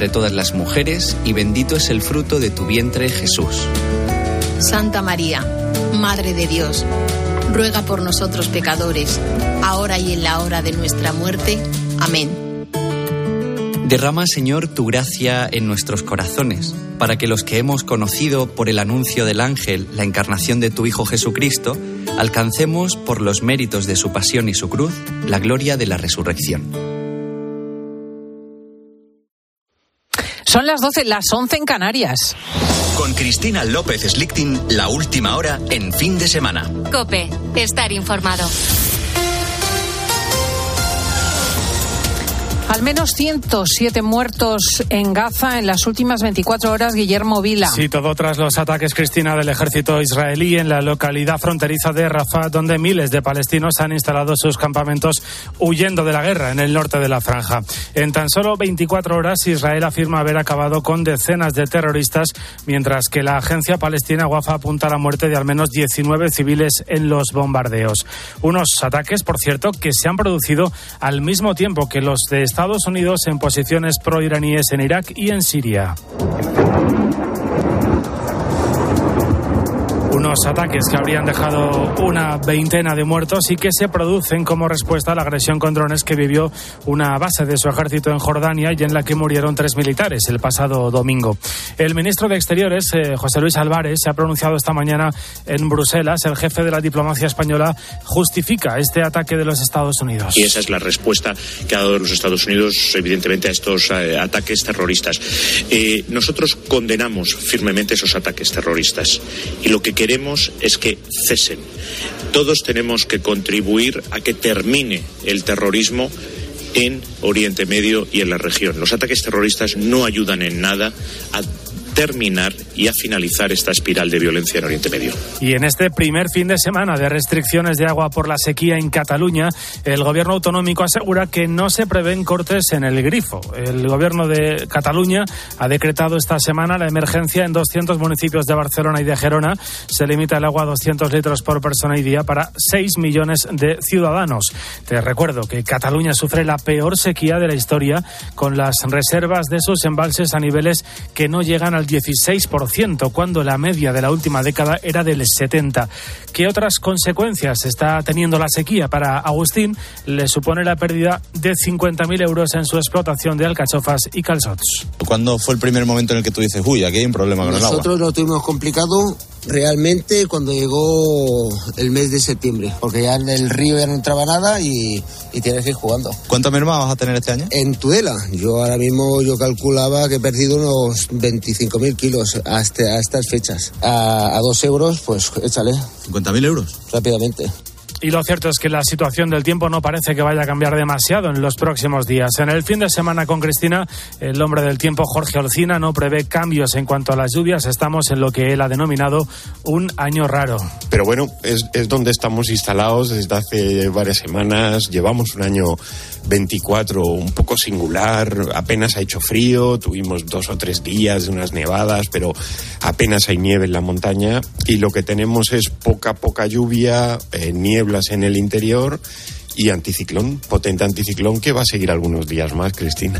entre todas las mujeres y bendito es el fruto de tu vientre, Jesús. Santa María, Madre de Dios, ruega por nosotros pecadores, ahora y en la hora de nuestra muerte. Amén. Derrama, Señor, tu gracia en nuestros corazones, para que los que hemos conocido por el anuncio del ángel la encarnación de tu Hijo Jesucristo, alcancemos por los méritos de su pasión y su cruz la gloria de la resurrección. Son las 12, las 11 en Canarias. Con Cristina López Slichting, la última hora en fin de semana. Cope, estar informado. Al menos 107 muertos en Gaza en las últimas 24 horas, Guillermo Vila. Sí, todo tras los ataques, Cristina, del ejército israelí en la localidad fronteriza de Rafah, donde miles de palestinos han instalado sus campamentos huyendo de la guerra en el norte de la franja. En tan solo 24 horas, Israel afirma haber acabado con decenas de terroristas, mientras que la agencia palestina Wafa apunta a la muerte de al menos 19 civiles en los bombardeos. Unos ataques, por cierto, que se han producido al mismo tiempo que los de Estados Estados Unidos en posiciones proiraníes en Irak y en Siria. Unos ataques que habrían dejado una veintena de muertos y que se producen como respuesta a la agresión con drones que vivió una base de su ejército en Jordania y en la que murieron tres militares el pasado domingo. El ministro de Exteriores, eh, José Luis Álvarez, se ha pronunciado esta mañana en Bruselas. El jefe de la diplomacia española justifica este ataque de los Estados Unidos. Y esa es la respuesta que ha dado los Estados Unidos, evidentemente, a estos eh, ataques terroristas. Eh, nosotros condenamos firmemente esos ataques terroristas y lo que queremos queremos es que cesen. Todos tenemos que contribuir a que termine el terrorismo en Oriente Medio y en la región. Los ataques terroristas no ayudan en nada a terminar y a finalizar esta espiral de violencia en Oriente Medio. Y en este primer fin de semana de restricciones de agua por la sequía en Cataluña, el gobierno autonómico asegura que no se prevén cortes en el grifo. El gobierno de Cataluña ha decretado esta semana la emergencia en 200 municipios de Barcelona y de Gerona. Se limita el agua a 200 litros por persona y día para 6 millones de ciudadanos. Te recuerdo que Cataluña sufre la peor sequía de la historia con las reservas de sus embalses a niveles que no llegan al 16%, cuando la media de la última década era del 70%. ¿Qué otras consecuencias está teniendo la sequía para Agustín? Le supone la pérdida de 50.000 euros en su explotación de alcachofas y calzots. ¿Cuándo fue el primer momento en el que tú dices, uy, aquí hay un problema con el agua? Nosotros lo tuvimos complicado realmente cuando llegó el mes de septiembre, porque ya en el río ya no entraba nada y, tienes que ir jugando. ¿Cuánto merma vas a tener este año? En Tudela, yo ahora mismo yo calculaba que he perdido unos 25.000 kilos hasta a estas fechas. A, a dos euros, pues échale. ¿50.000 euros? Rápidamente. Y lo cierto es que la situación del tiempo no parece que vaya a cambiar demasiado en los próximos días. En el fin de semana con Cristina, el hombre del tiempo Jorge Olcina no prevé cambios en cuanto a las lluvias. Estamos en lo que él ha denominado un año raro. Pero bueno, es, es donde estamos instalados desde hace varias semanas. Llevamos un año 24 un poco singular, apenas ha hecho frío, tuvimos dos o tres días de unas nevadas, pero apenas hay nieve en la montaña y lo que tenemos es poca, poca lluvia, eh, nieblas en el interior y anticiclón, potente anticiclón que va a seguir algunos días más, Cristina.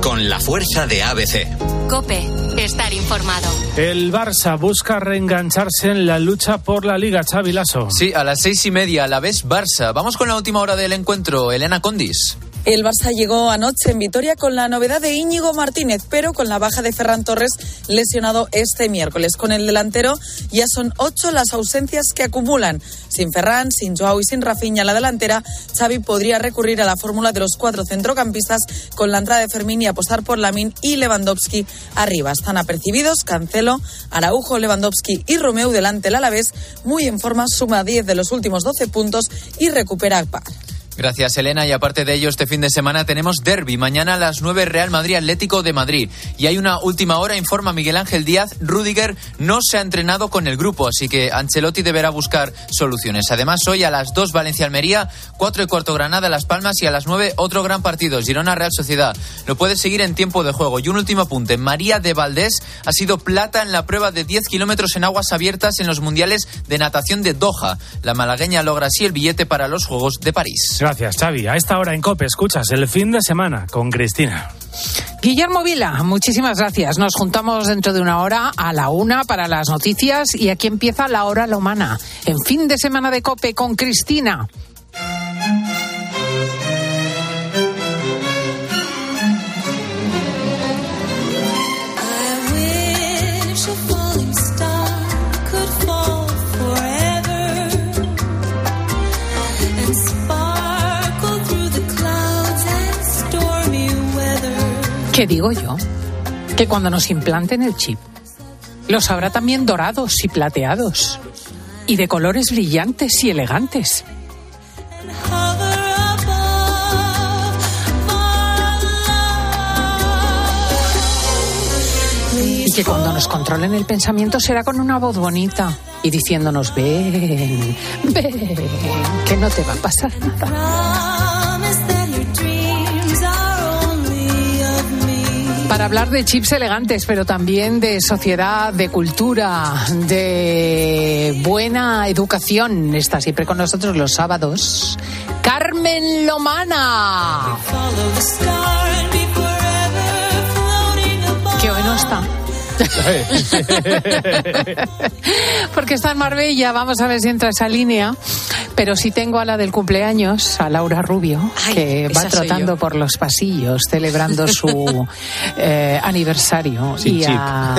Con la fuerza de ABC. Cope, estar informado. El Barça busca reengancharse en la lucha por la Liga, Xavi Lasso. Sí, a las seis y media, a la vez Barça. Vamos con la última hora del encuentro, Elena Condis. El Barça llegó anoche en Vitoria con la novedad de Íñigo Martínez, pero con la baja de Ferran Torres lesionado este miércoles. Con el delantero ya son ocho las ausencias que acumulan. Sin Ferran, sin Joao y sin Rafinha la delantera, Xavi podría recurrir a la fórmula de los cuatro centrocampistas con la entrada de Fermín y apostar por Lamin y Lewandowski arriba. Están apercibidos Cancelo, Araujo, Lewandowski y Romeo delante el Alavés, muy en forma, suma 10 de los últimos 12 puntos y recupera Par. Gracias, Elena. Y aparte de ello, este fin de semana tenemos derby. Mañana a las 9, Real Madrid Atlético de Madrid. Y hay una última hora, informa Miguel Ángel Díaz. Rudiger no se ha entrenado con el grupo, así que Ancelotti deberá buscar soluciones. Además, hoy a las 2, Valencia Almería, 4 y cuarto Granada Las Palmas y a las 9, otro gran partido, Girona Real Sociedad. Lo puedes seguir en tiempo de juego. Y un último apunte. María de Valdés ha sido plata en la prueba de 10 kilómetros en aguas abiertas en los mundiales de natación de Doha. La malagueña logra así el billete para los Juegos de París. Gracias, Xavi. A esta hora en COPE escuchas el fin de semana con Cristina. Guillermo Vila, muchísimas gracias. Nos juntamos dentro de una hora a la una para las noticias y aquí empieza la hora la humana. En fin de semana de COPE con Cristina. ¿Qué digo yo? Que cuando nos implanten el chip, los habrá también dorados y plateados, y de colores brillantes y elegantes. Y que cuando nos controlen el pensamiento será con una voz bonita y diciéndonos, ven, ven, que no te va a pasar nada. Para hablar de chips elegantes, pero también de sociedad, de cultura, de buena educación, está siempre con nosotros los sábados. Carmen Lomana. Que hoy no está. Porque está en Marbella, vamos a ver si entra esa línea. Pero sí tengo a la del cumpleaños, a Laura Rubio, Ay, que va trotando por los pasillos celebrando su eh, aniversario. Y a,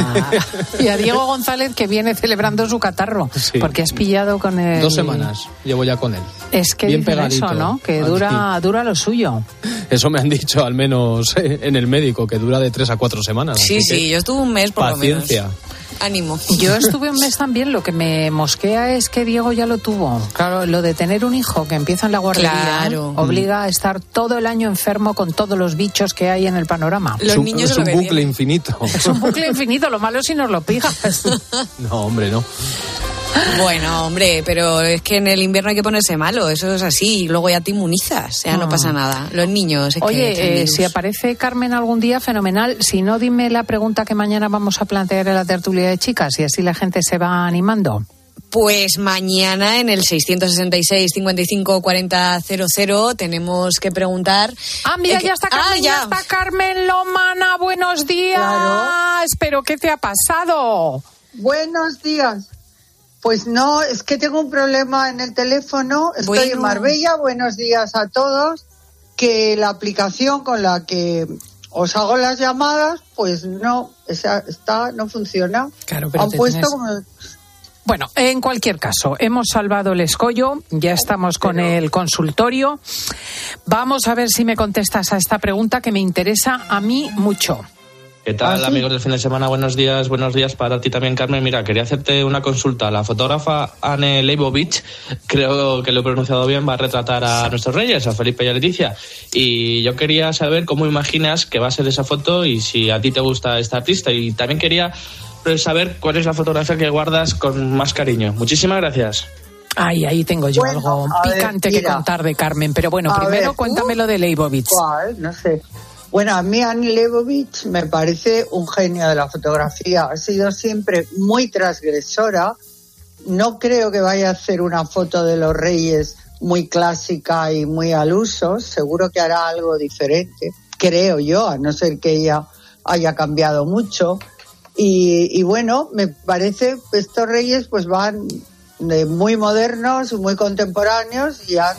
y a Diego González, que viene celebrando su catarro. Sí. Porque has pillado con el. Dos semanas llevo ya con él. Es que Bien pegadito. eso, ¿no? Que dura, dura lo suyo. Eso me han dicho al menos en el médico, que dura de tres a cuatro semanas. Sí, sí, yo estuve un mes por Paciencia. lo menos. Ánimo. Yo estuve un mes también, lo que me mosquea es que Diego ya lo tuvo. Claro, lo de tener un hijo que empieza en la guardería Claro. obliga a estar todo el año enfermo con todos los bichos que hay en el panorama. Los es un, niños es lo un que bucle infinito. Es un bucle infinito, lo malo es si nos lo pigas. No, hombre, no. Bueno, hombre, pero es que en el invierno hay que ponerse malo, eso es así, y luego ya te inmunizas, ya no Ah. pasa nada. Los niños, es que Oye, traen eh, si aparece Carmen algún día, fenomenal. Si no, dime la pregunta que mañana vamos a plantear en la tertulia de chicas y así la gente se va animando. Pues mañana en el 666 55 40 00 tenemos que preguntar. Ah, mira, Eh, que- ya está Carmen, Ah, ya. ya. está Carmen Lomana, buenos días. Pero ¿qué te ha pasado? Buenos días. Pues no, es que tengo un problema en el teléfono. Estoy Bueno. en Marbella. Buenos días a todos. Que la aplicación con la que os hago las llamadas, pues no, esa está, no funciona. Claro, pero Han puesto como Bueno, en cualquier caso, hemos salvado el escollo, ya estamos con el consultorio. Vamos a ver si me contestas a esta pregunta que me interesa a mí mucho. ¿Qué tal, ¿Ah, sí? amigos del fin de semana? Buenos días, buenos días para ti también, Carmen. Mira, quería hacerte una consulta. La fotógrafa Anne Leibovich, creo que lo he pronunciado bien, va a retratar a nuestros reyes, a Felipe y a Leticia. Y yo quería saber cómo imaginas que va a ser esa foto y si a ti te gusta esta artista. Y también quería pues, saber cuál es la fotografía que guardas con más cariño. Muchísimas gracias. Ay, ahí tengo yo Bueno, algo ver, picante que contar de Carmen, pero bueno, A primero ver. cuéntame lo de Leibovitz. ¿Cuál? No sé. Bueno, a mí Annie Leibovitz me parece un genio de la fotografía. Ha sido siempre muy transgresora. No creo que vaya a hacer una foto de los reyes muy clásica y muy al uso. Seguro que hará algo diferente. Creo yo, a no ser que ella haya cambiado mucho. Y, y bueno, me parece estos reyes pues van de muy modernos, muy contemporáneos y han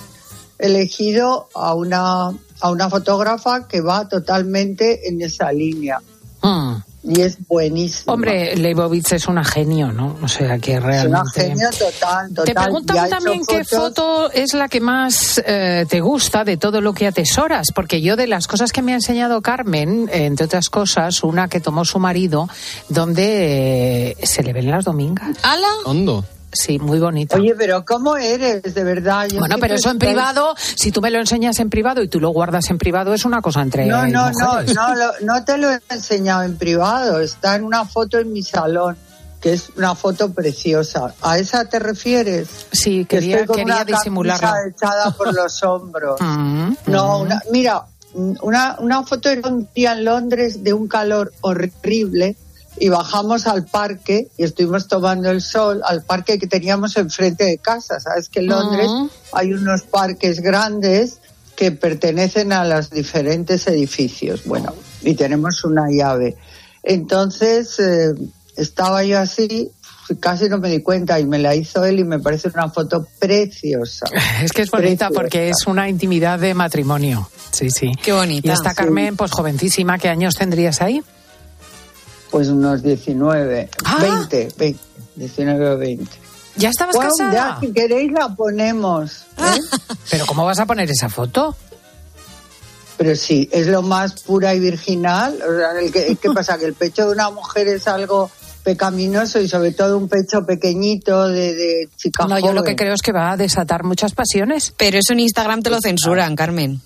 elegido a una, a una fotógrafa que va totalmente en esa línea. Mm. Y es buenísima. Hombre, Leibovitz es una genio, ¿no? O sea, que es realmente... una genio total, total. Te preguntan también qué fotos- foto es la que más eh, te gusta de todo lo que atesoras, porque yo de las cosas que me ha enseñado Carmen, eh, entre otras cosas, una que tomó su marido, donde eh, se le ven las domingas. ¿Ala? Hondo. Sí, muy bonito. Oye, pero ¿cómo eres de verdad? Yo bueno, pero que eso en privado, si tú me lo enseñas en privado y tú lo guardas en privado, es una cosa entre No, no, no, mujeres. no, lo- no te lo he enseñado en privado. Está en una foto en mi salón, que es una foto preciosa. ¿A esa te refieres? Sí, Que quería, estoy con quería una disimularlo. echada por los hombros. Mm, No, mm. una- mira, una, una foto era un día en Londres de un calor horrible y bajamos al parque y estuvimos tomando el sol al parque que teníamos enfrente de casa. Sabes que en Londres hay unos parques grandes que pertenecen a los diferentes edificios. Bueno, y tenemos una llave. Entonces, eh, estaba yo así, casi no me di cuenta y me la hizo él y me parece una foto preciosa. Es que es bonita porque es una intimidad de matrimonio. Sí, sí. Qué bonita. Y está Carmen, pues jovencísima. ¿Qué años tendrías ahí? Pues unos 19, Ah. 20, 20, 19 o 20. ¿Ya estabas Bueno, casada? ya, si queréis la ponemos. ¿eh? ¿Pero cómo vas a poner esa foto? Pero sí, es lo más pura y virginal. O sea, el que, ¿Qué pasa? Que el pecho de una mujer es algo pecaminoso y sobre todo un pecho pequeñito de, de chica No, yo lo que creo es que va a desatar muchas pasiones. Pero eso en Instagram te lo censuran, Carmen.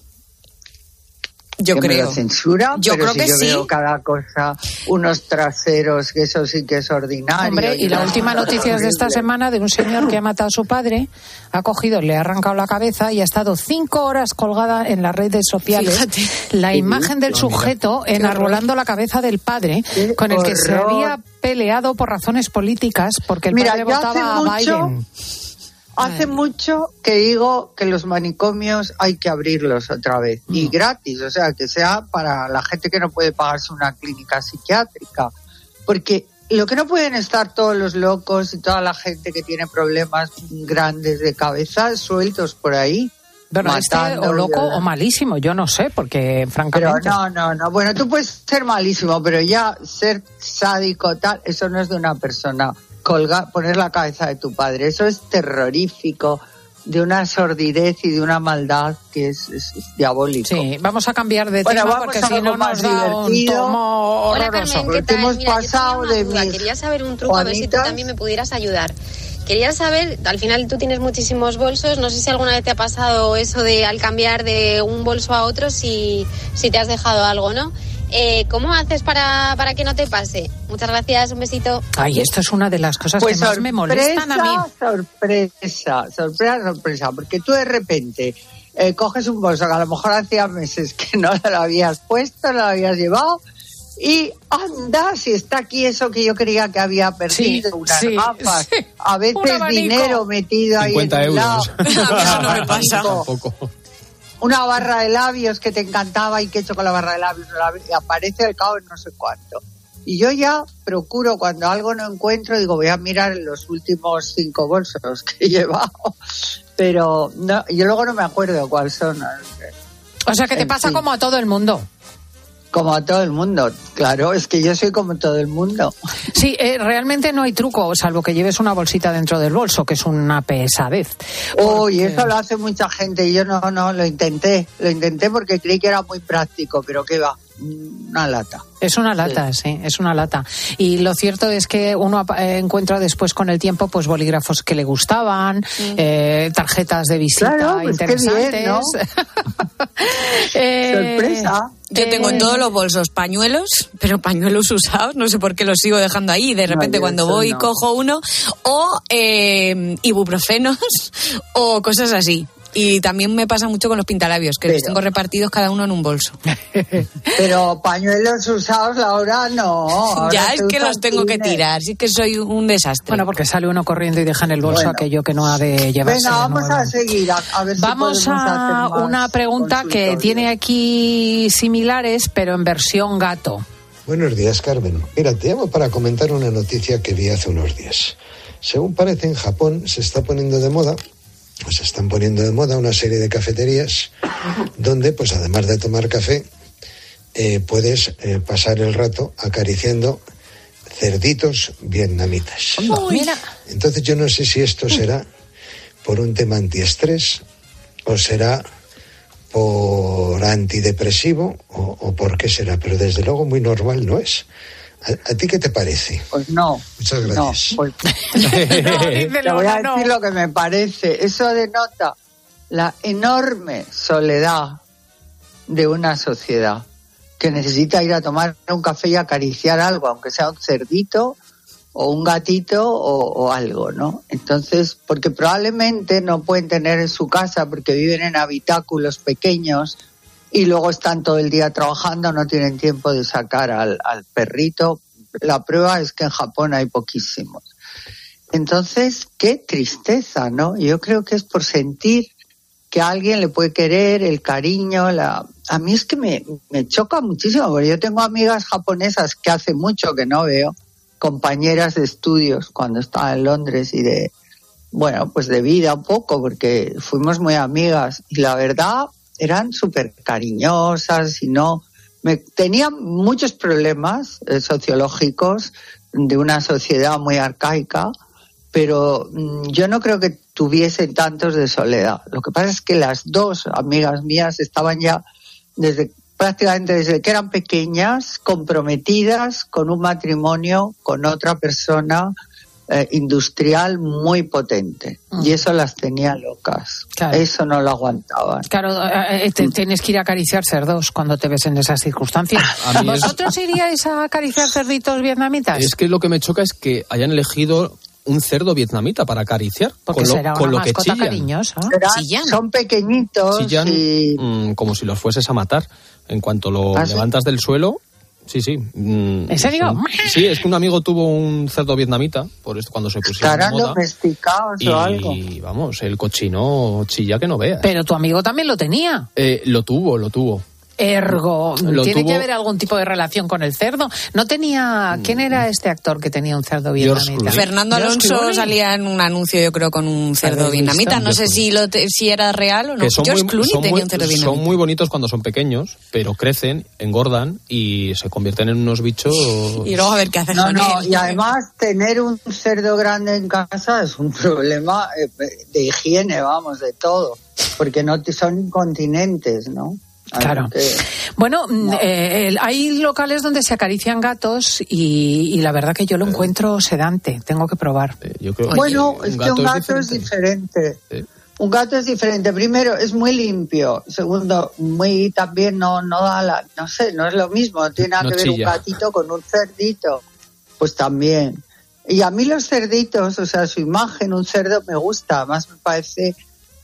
Yo que me creo. lo censura, Yo pero creo si que yo sí. veo cada cosa, unos traseros, que eso sí que es ordinario. Hombre, y la una última noticia es de esta semana de un señor que ha matado a su padre, ha cogido, le ha arrancado la cabeza y ha estado cinco horas colgada en las redes sociales Fíjate. la imagen del sujeto enarbolando la cabeza del padre Qué con el que se horror. había peleado por razones políticas porque el Mira, padre votaba a mucho- Biden. Hace mucho que digo que los manicomios hay que abrirlos otra vez Mm. y gratis, o sea, que sea para la gente que no puede pagarse una clínica psiquiátrica, porque lo que no pueden estar todos los locos y toda la gente que tiene problemas grandes de cabeza sueltos por ahí. Bueno, este matando, o loco o malísimo, yo no sé, porque Pero francamente... no, no, no. Bueno, tú puedes ser malísimo, pero ya ser sádico tal, eso no es de una persona. Colgar, poner la cabeza de tu padre, eso es terrorífico, de una sordidez y de una maldad que es, es- es diabólico. Sí, vamos a cambiar de Bueno, tema vamos porque a si no más nos da un tomo Hola horroroso. Carmen, ¿qué Porque tal? hemos Mira, yo tenía pasado una de mis Quería saber un truco, a ver si tú también me pudieras ayudar. Quería saber, al final tú tienes muchísimos bolsos, no sé si alguna vez te ha pasado eso de al cambiar de un bolso a otro, si, si te has dejado algo, ¿no? Eh, ¿Cómo haces para, para que no te pase? Muchas gracias, un besito. Ay, esto es una de las cosas Pues que más me molestan a mí. sorpresa, sorpresa, sorpresa, porque tú de repente eh, coges un bolso que a lo mejor hacía meses que no lo habías puesto, no lo habías llevado, y anda, si está aquí eso que yo creía que había perdido, Sí, unas sí, gafas, sí. a veces dinero metido ahí en 50 un euros. lado. Eso no me pasa. Tampoco. Una barra de labios que te encantaba y que he hecho con la barra de labios, aparece al cabo de no sé cuánto. Y yo ya procuro, cuando algo no encuentro, digo, voy a mirar los últimos cinco bolsos que he llevado. Pero no, yo luego no me acuerdo cuáles son. O sea, que te En pasa fin. como a todo el mundo. Como a todo el mundo. Claro, es que yo soy como todo el mundo. Sí, eh, realmente no hay truco, salvo que lleves una bolsita dentro del bolso, que es una pesadez. Uy, Porque- eso lo hace mucha gente y yo no, no, lo intenté. Lo intenté porque creí que era muy práctico, pero que va, una lata. Es una lata, sí. es una lata. Y lo cierto es que uno apa- eh, encuentra después con el tiempo pues bolígrafos que le gustaban, eh, tarjetas de visita Claro, pues interesantes. bien, ¿no? Eh, Sorpresa. Yo tengo en todos los bolsos pañuelos, pero pañuelos usados, no sé por qué los sigo dejando ahí. De repente cuando eso voy no. cojo uno, o eh, ibuprofenos, o cosas así. Y también me pasa mucho con los pintalabios, que los Pero- tengo repartidos cada uno en un bolso. Pero pañuelos usados ahora no. ahora ya es que los tengo que tirar, sí que soy un desastre. Bueno, porque sale uno corriendo y deja en el bolso Bueno. aquello que no ha de llevarse. Venga, vamos a seguir. A, a ver si Vamos a una pregunta que tiene aquí similares, pero en versión gato. Buenos días, Carmen. Mira, te llamo para comentar una noticia que vi hace unos días. Según parece, en Japón se está poniendo de moda, se están poniendo de moda una serie de cafeterías donde, pues además de tomar café, eh, puedes eh, pasar el rato acariciando cerditos vietnamitas. Mira, Entonces yo no sé si esto será por un tema antiestrés o será por antidepresivo o, o por qué será, pero desde luego muy normal no es. ¿A, a ti qué te parece? Pues no. Muchas No, gracias. pues no, te voy a no, decir lo que me parece. Eso denota la enorme soledad de una sociedad que necesita ir a tomar un café y acariciar algo, aunque sea un cerdito o un gatito o, o algo, ¿no? Entonces, porque probablemente no pueden tener en su casa porque viven en habitáculos pequeños y luego están todo el día trabajando, no tienen tiempo de sacar al, al perrito. La prueba es que en Japón hay poquísimos. Entonces, qué tristeza, ¿no? Yo creo que es por sentir que alguien le puede querer, el cariño, la... A mí es que me, me choca muchísimo, porque yo tengo amigas japonesas que hace mucho que no veo, compañeras de estudios cuando estaba en Londres y de, bueno, pues de vida un poco, porque fuimos muy amigas y la verdad eran súper cariñosas y no, me, tenían muchos problemas eh, sociológicos de una sociedad muy arcaica, pero mm, yo no creo que tuviesen tantos de soledad. Lo que pasa es que las dos amigas mías estaban ya desde prácticamente desde que eran pequeñas comprometidas con un matrimonio con otra persona eh, industrial muy potente y eso las tenía locas. Eso no lo aguantaban. Claro, eh, eh, te- tienes que ir a acariciar cerdos cuando te ves en esas circunstancias. Es- ¿Vosotros iríais a acariciar cerditos vietnamitas? Es que lo que me choca es que hayan elegido un cerdo vietnamita para acariciar. Porque con lo, será con una lo que chillan. cariñosa. Serán- son pequeñitos Chillan y mm, como si los fueses a matar. En cuanto lo ¿Ah, sí? levantas del suelo, sí, sí. mm, ¿En serio? son- Sí, es que un amigo tuvo un cerdo vietnamita, por esto cuando se pusieron de moda. domesticados o algo. Y vamos, el cochino chilla que no veas. Pero tu amigo también lo tenía. Eh, lo tuvo, lo tuvo. Ergo, Lo tiene tuvo- que haber algún tipo de relación con el cerdo. No tenía. ¿Quién era este actor que tenía un cerdo vietnamita? Fernando Alonso salía en un anuncio, yo creo, con un cerdo ¿Habéis vietnamita. No sé si, lo te- si era real o no. que son George muy, Clooney son tenía muy- un cerdo son vietnamita. muy bonitos cuando son pequeños, pero crecen, engordan y se convierten en unos bichos. Y luego a ver qué haces No, con no, y además tener un cerdo grande en casa es un problema eh, de higiene, vamos, de todo, porque no te- son incontinentes, ¿no? Claro. que- Bueno, mm, eh, hay locales donde se acarician gatos y, y la verdad que yo lo encuentro sedante. Tengo que probar. bueno, es que un gato es diferente. Un gato es diferente. Primero, es muy limpio. Segundo, muy también no, no da la, no sé, no es lo mismo. No tiene nada No que ver un gatito con un cerdito. Pues también. Y a mí los cerditos, o sea, su imagen, un cerdo me gusta. Además me parece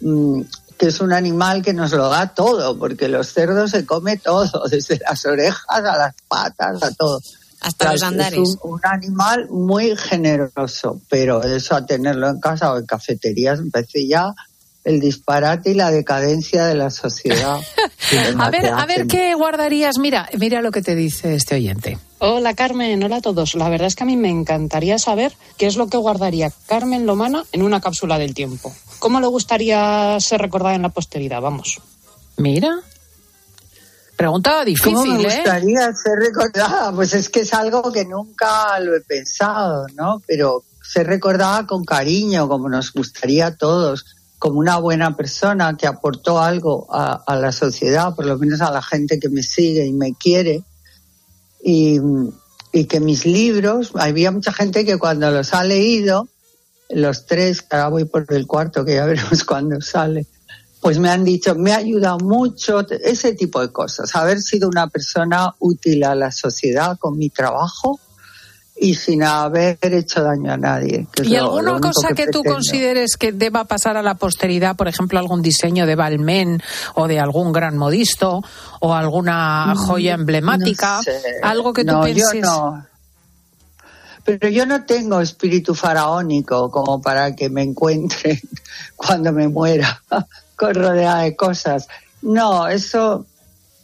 mm, que es un animal que nos lo da todo, porque los cerdos se come todo, desde las orejas a las patas, a todo. Hasta los es andares. un, un animal muy generoso, pero eso a tenerlo en casa o en cafeterías me parece ya el disparate y la decadencia de la sociedad. A ver, a ver qué guardarías. Mira, mira lo que te dice este oyente. Hola Carmen, hola a todos. La verdad es que a mí me encantaría saber qué es lo que guardaría Carmen Lomana en una cápsula del tiempo. ¿Cómo le gustaría ser recordada en la posteridad? Vamos. Mira. Pregunta difícil, ¿Cómo me ¿eh? gustaría ser recordada? Pues es que es algo que nunca lo he pensado, ¿no? Pero ser recordada con cariño, como nos gustaría a todos, como una buena persona que aportó algo a, a la sociedad, por lo menos a la gente que me sigue y me quiere. Y, y que mis libros, había mucha gente que cuando los ha leído, los tres, que ahora voy por el cuarto, que ya veremos cuándo sale, pues me han dicho, me ha ayudado mucho, ese tipo de cosas, haber sido una persona útil a la sociedad con mi trabajo y sin haber hecho daño a nadie. que ¿Y lo- alguna cosa que, tú pretendo. consideres que deba pasar a la posteridad? Por ejemplo, algún diseño de Balmain o de algún gran modisto o alguna joya emblemática. No sé. Algo que tú No, yo no. Pero yo no tengo espíritu faraónico como para que me encuentren cuando me muera con rodeada de cosas. No, eso,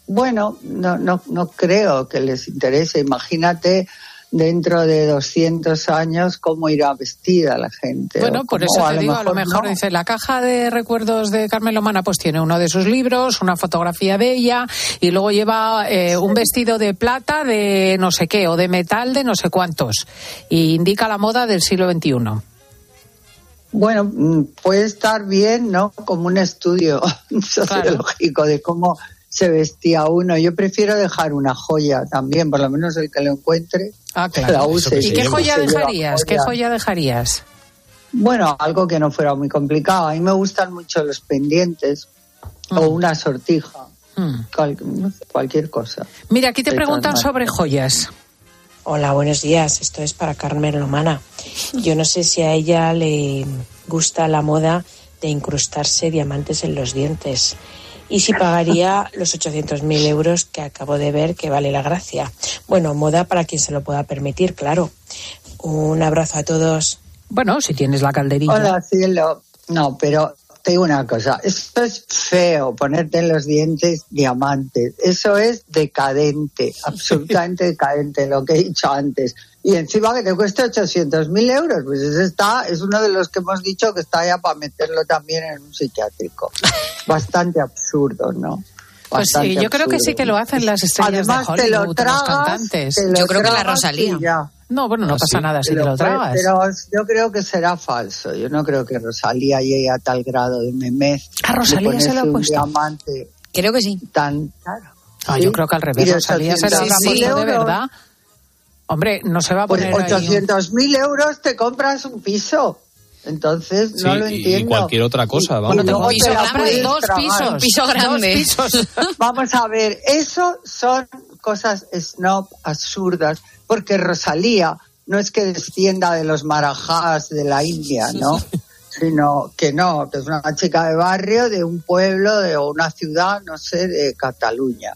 bueno, no, no, no creo que les interese. Imagínate dentro de 200 años cómo irá vestida la gente. Bueno, por cómo- eso te digo, a lo mejor no. dice, la caja de recuerdos de Carmen Lomana pues tiene uno de sus libros, una fotografía de ella y luego lleva eh, un vestido de plata de no sé qué o de metal de no sé cuántos y indica la moda del siglo XXI. Bueno, mm, puede estar bien, ¿no? Como un estudio sociológico de cómo se vestía uno. Yo prefiero dejar una joya también, por lo menos el que lo encuentre. Ah, que la use. ¿Y qué joya dejarías? ¿Qué joya. dejarías? Bueno, algo que no fuera muy complicado. A mí me gustan mucho los pendientes o una sortija, Mm. cual- no sé, cualquier cosa. Mira, aquí te preguntan sobre joyas. Hola, buenos días. Esto es para Carmen Lomana. Yo no sé si a ella le gusta la moda de incrustarse diamantes en los dientes y si pagaría los 800.000 euros que acabo de ver que vale la gracia. Bueno, moda para quien se lo pueda permitir, claro. Un abrazo a todos. Bueno, si tienes la calderilla. Hola, cielo. No, pero te digo una cosa, esto es feo, ponerte en los dientes diamantes. Eso es decadente, absolutamente decadente, lo que he dicho antes. Y encima que te cueste 800 mil euros, pues ese está, es uno de los que hemos dicho que está ya para meterlo también en un psiquiátrico. Bastante absurdo, ¿no? Pues sí, yo creo que sí que lo hacen las estrellas Además, de te lo Hollywood, los tragas, cantantes. te lo Yo creo que la tragas Rosalía. No, bueno, no Ah, pasa sí, nada si te pero- lo tragas. Pero yo creo que será falso. Yo no creo que Rosalía llegue a tal grado de memez. A Rosalía se lo ha un puesto. diamante Creo que sí. tan caro. Ah, Sí. yo creo que al revés. Rosalía se lo 800.000 habrá puesto de verdad. Hombre, no se va a Pues poner ahí un- 800 mil euros te compras un piso. Entonces, Sí, no lo y- entiendo. y cualquier otra cosa, vamos. Bueno, piso grande, puedes dos pisos. Un piso grande. Dos pisos. Vamos a ver, eso son cosas snob absurdas, porque Rosalía no es que descienda de los marajás de la India, ¿no? Sino que no, que es una chica de barrio de un pueblo de o una ciudad, no sé, de Cataluña.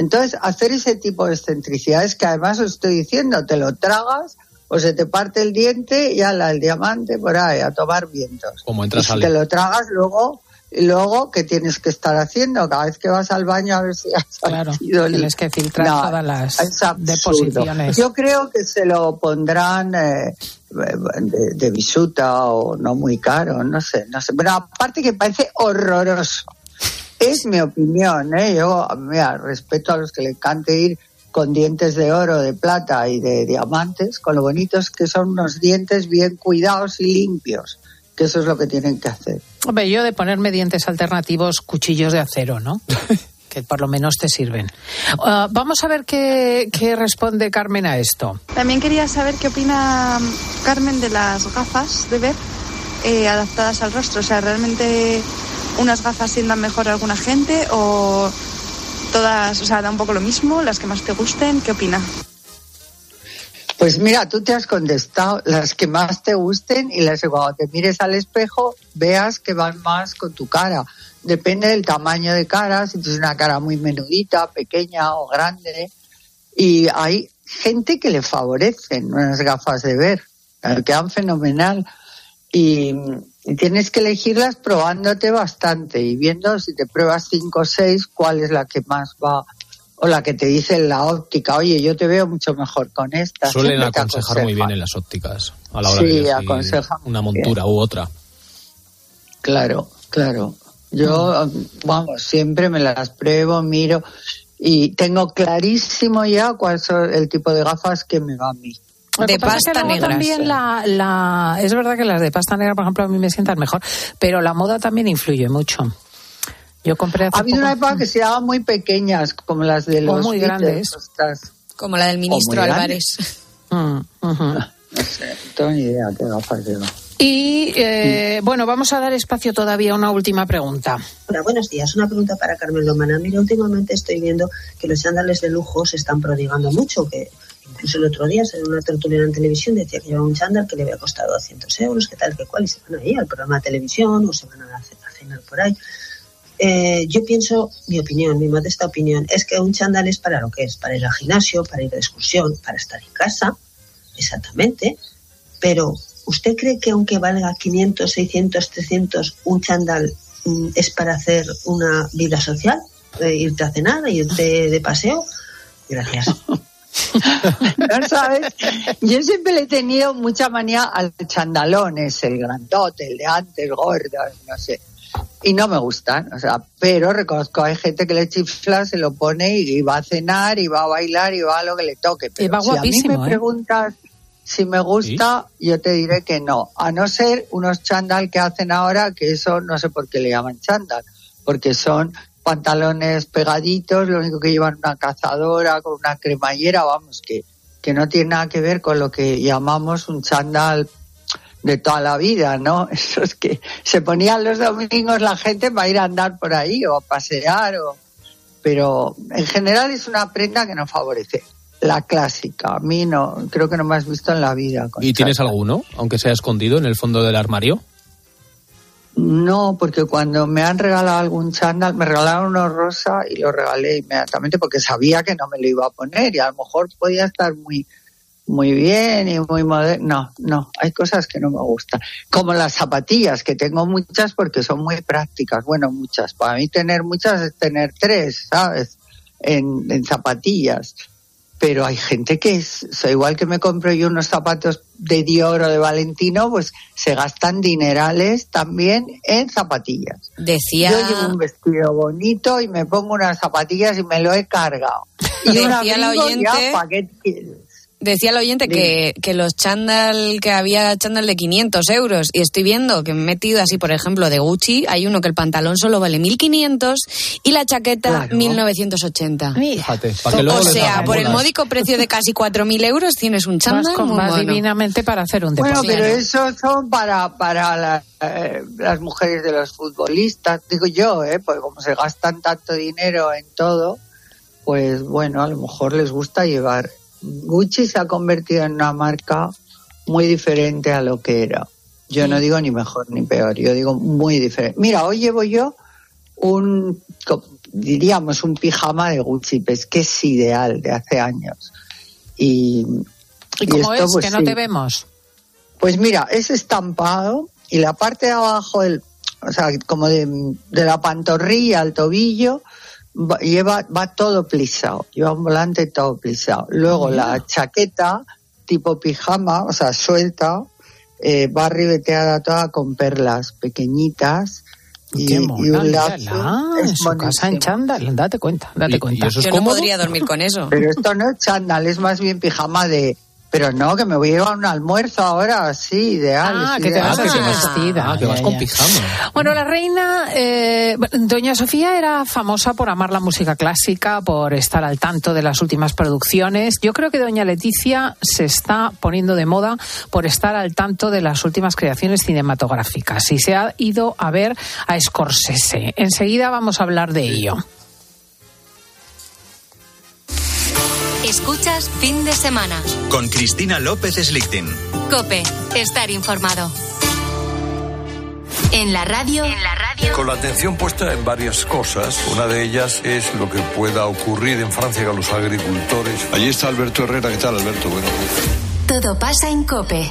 Entonces, hacer ese tipo de excentricidades que además os estoy diciendo, te lo tragas o se te parte el diente y ala, el diamante por ahí, a tomar vientos. Como entra, Y si sale. te lo tragas luego, y luego, ¿qué tienes que estar haciendo? Cada vez que vas al baño a ver si has Claro, salido tienes que filtrar No, todas las deposiciones. Yo creo que se lo pondrán eh, de, de bisuta o no muy caro, no sé, no sé. Pero aparte que parece horroroso. Es mi opinión, ¿eh? Yo, mira, respeto a los que le encante ir con dientes de oro, de plata y de diamantes, con lo bonitos que son unos dientes bien cuidados y limpios, que eso es lo que tienen que hacer. Hombre, yo de ponerme dientes alternativos, cuchillos de acero, ¿no? que por lo menos te sirven. Ah, vamos a ver qué, qué responde Carmen a esto. También quería saber qué opina mm, Carmen de las gafas de ver eh, adaptadas al rostro. O sea, ¿realmente unas gafas sientan mejor alguna gente o todas, o sea, da un poco lo mismo, las que más te gusten? ¿Qué opina? Pues mira, tú te has contestado las que más te gusten y las que cuando te mires al espejo veas que van más con tu cara. Depende del tamaño de cara, si tienes una cara muy menudita, pequeña o grande. Y hay gente que le favorecen unas gafas de ver, que quedan fenomenal. Y, y tienes que elegirlas probándote bastante y viendo si te pruebas cinco o seis, cuál es la que más va o la que te dice en la óptica, oye, yo te veo mucho mejor con esta. Suelen aconsejar muy bien en las ópticas a la hora Sí, de elegir aconsejan una montura u otra. Claro, claro. Yo, vamos, siempre me las pruebo, miro y tengo clarísimo ya cuál es el tipo de gafas que me va a mí. Lo que pasa es que luego También la, la, es verdad que las de pasta negra, por ejemplo, a mí me sientan mejor, pero la moda también influye mucho. Yo compré hace Ha habido poco- una época que se daban muy pequeñas, como las de O los muy Beatles, grandes. ostras. Como la del ministro muy Álvarez. Mm, ujú. No sé, no tengo ni idea qué gafas llevo. Y eh, bueno, vamos a dar espacio todavía a una última pregunta. Hola, buenos días. Una pregunta para Carmen Lomana. Mira, últimamente estoy viendo que los chándales de lujo se están prodigando mucho, que incluso el otro día en una tertulia en televisión decía que llevaba un chándal que le había costado 200 euros, que tal, que cual, y se van ahí al programa de televisión o se van a cenar por ahí. Eh, yo pienso, mi opinión, mi modesta opinión, es que un chándal es para lo que es, para ir al gimnasio, para ir de excursión, para estar en casa, exactamente, pero ¿usted cree que aunque valga 500, 600, 300, un chándal mm, es para hacer una vida social? Eh, irte a cenar, irte de paseo. Gracias. ¿No sabes? Yo siempre le he tenido mucha manía al chandalón, es el grandote, el de antes, gordo, no sé. Y no me gustan, o sea, pero reconozco, hay gente que le chifla, se lo pone y va a cenar y va a bailar y va a lo que le toque. Pero va si a mí me ¿eh? preguntas si me gusta, yo te diré que no. A no ser unos chándal que hacen ahora, que eso no sé por qué le llaman chándal, porque son pantalones pegaditos, lo único que llevan una cazadora con una cremallera, vamos, que, que no tiene nada que ver con lo que llamamos un chándal de toda la vida, ¿no? Esos que se ponían los domingos la gente para ir a andar por ahí o a pasear, o... pero en general es una prenda que nos favorece. La clásica, a mí no, creo que no me has visto en la vida. con ¿Y tienes alguno, aunque sea escondido en el fondo del armario? No, porque cuando me han regalado algún chándal, me regalaron uno rosa y lo regalé inmediatamente porque sabía que no me lo iba a poner y a lo mejor podía estar muy muy bien y muy moderno. No, no, hay cosas que no me gustan. Como las zapatillas, que tengo muchas porque son muy prácticas. Bueno, muchas. Para mí tener muchas es tener tres, ¿sabes? En, en zapatillas. Pero hay gente que es, o sea, igual que me compro yo unos zapatos de Dior o de Valentino, pues se gastan dinerales también en zapatillas. Decía... Yo llevo un vestido bonito y me pongo unas zapatillas y me lo he cargado. Y Decía el abrigo oyente- ya. Decía el oyente que, que los chándal, que había chándal de 500 euros. Y estoy viendo que me he metido así, por ejemplo, de Gucci. Hay uno que el pantalón solo vale 1.500 y la chaqueta 1.980. Fíjate, para que luego o sea, por el módico precio de casi 4.000 euros tienes un chándal Vas con muy más mono. divinamente para hacer un Bueno, depósito. pero eso son para, para la- eh, las mujeres de los futbolistas, digo yo, ¿eh? Porque como se gastan tanto dinero en todo, pues bueno, a lo mejor les gusta llevar. Gucci se ha convertido en una marca muy diferente a lo que era. Yo no digo ni mejor ni peor, yo digo muy diferente. Mira, hoy llevo yo un, diríamos, un pijama de Gucci, pues que es ideal de hace años. Y, ¿Y cómo esto, es? pues, que no sí. te vemos. Pues mira, es estampado y la parte de abajo, del, o sea, como de, de la pantorrilla al tobillo, lleva, va todo plisado, lleva un volante todo plisado. Luego la chaqueta, tipo pijama, o sea, suelta, eh, va ribeteada toda con perlas pequeñitas. Y, Qué y mona, un lazo. en Es su casa en chándal. Date cuenta, date cuenta. Yo no podría dormir con eso. Pero esto no es chándal, es más bien pijama de... Pero no, que me voy a llevar un almuerzo ahora, sí, ideal. Ah, que te vas así vestida. Ah, que vas con pijama. Bueno, la reina, eh, doña Sofía era famosa por amar la música clásica, por estar al tanto de las últimas producciones. Yo creo que doña Leticia se está poniendo de moda por estar al tanto de las últimas creaciones cinematográficas y se ha ido a ver a Scorsese. Enseguida vamos a hablar de ello. Escuchas fin de semana. Con Cristina López Slichting. Cope, estar informado. En la radio. En la radio. Con la atención puesta en varias cosas. Una de ellas es lo que pueda ocurrir en Francia con los agricultores. Allí está Alberto Herrera. ¿Qué tal, Alberto? Bueno, Todo pasa en Cope.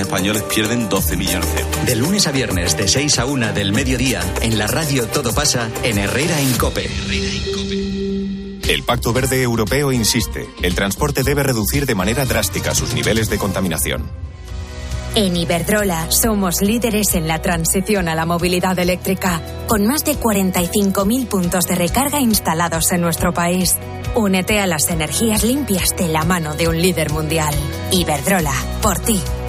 españoles pierden 12 millones de euros. De lunes a viernes de 6 a 1 del mediodía, en la radio Todo pasa en Herrera en Cope. El Pacto Verde Europeo insiste, el transporte debe reducir de manera drástica sus niveles de contaminación. En Iberdrola somos líderes en la transición a la movilidad eléctrica, con más de 45.000 puntos de recarga instalados en nuestro país. Únete a las energías limpias de la mano de un líder mundial. Iberdrola, por ti,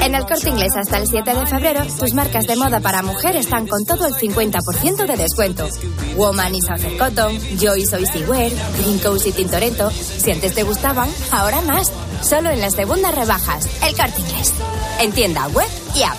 En el corte inglés hasta el 7 de febrero, tus marcas de moda para mujer están con todo el 50% de descuento. Woman y Southern Cotton, Joy Soy Wear, Green Coast y Tintoretto. Si antes te gustaban, ahora más. Solo en las segundas rebajas. El corte inglés. En tienda web y app.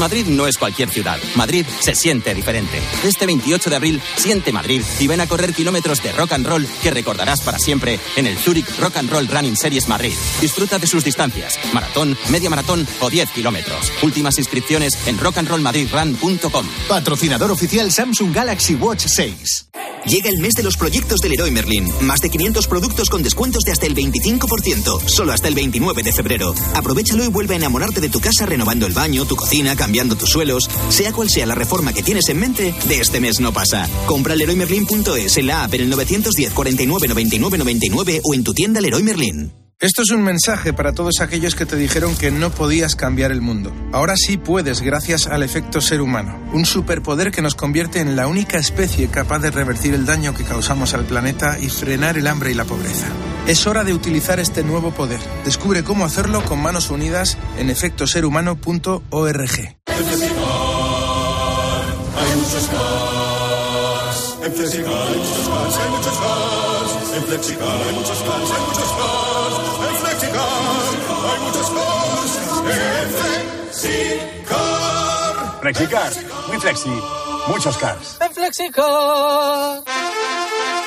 Madrid no es cualquier ciudad. Madrid se siente diferente. Este 28 de abril, siente Madrid y ven a correr kilómetros de rock and roll que recordarás para siempre en el Zurich Rock and Roll Running Series Madrid. Disfruta de sus distancias, maratón, media maratón o 10 kilómetros. Últimas inscripciones en rockandrollmadridrun.com. Patrocinador oficial Samsung Galaxy Watch 6. Llega el mes de los proyectos del Leroy Merlin. Más de 500 productos con descuentos de hasta el 25%. Solo hasta el 29 de febrero. Aprovechalo y vuelve a enamorarte de tu casa renovando el baño, tu cocina, cambiando tus suelos. Sea cual sea la reforma que tienes en mente, de este mes no pasa. Compra leroymerlin.es en la app en el 910 49 99 99 o en tu tienda Leroy Merlin. Esto es un mensaje para todos aquellos que te dijeron que no podías cambiar el mundo. Ahora sí puedes gracias al efecto ser humano, un superpoder que nos convierte en la única especie capaz de revertir el daño que causamos al planeta y frenar el hambre y la pobreza. Es hora de utilizar este nuevo poder. Descubre cómo hacerlo con manos unidas en efectoserhumano.org. Hay muchos cars. En Flexicar hay muchos cars, hay muchos cars. En Flexicar hay muchos cars, hay muchos cars. En Flexicar hay muchos cars. En Flexicar. Flexicar, muy flexi, muchos cars. En Flexicar.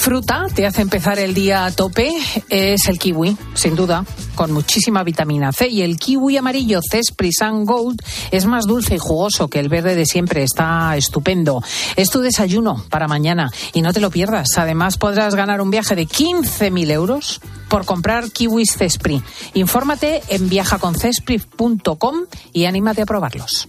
fruta te hace empezar el día a tope, es el kiwi, sin duda, con muchísima vitamina C. Y el kiwi amarillo Cespri Sun Gold es más dulce y jugoso que el verde de siempre. Está estupendo. Es tu desayuno para mañana y no te lo pierdas. Además, podrás ganar un viaje de 15.000 euros por comprar kiwis Cespri. Infórmate en viajaconcespri.com y anímate a probarlos.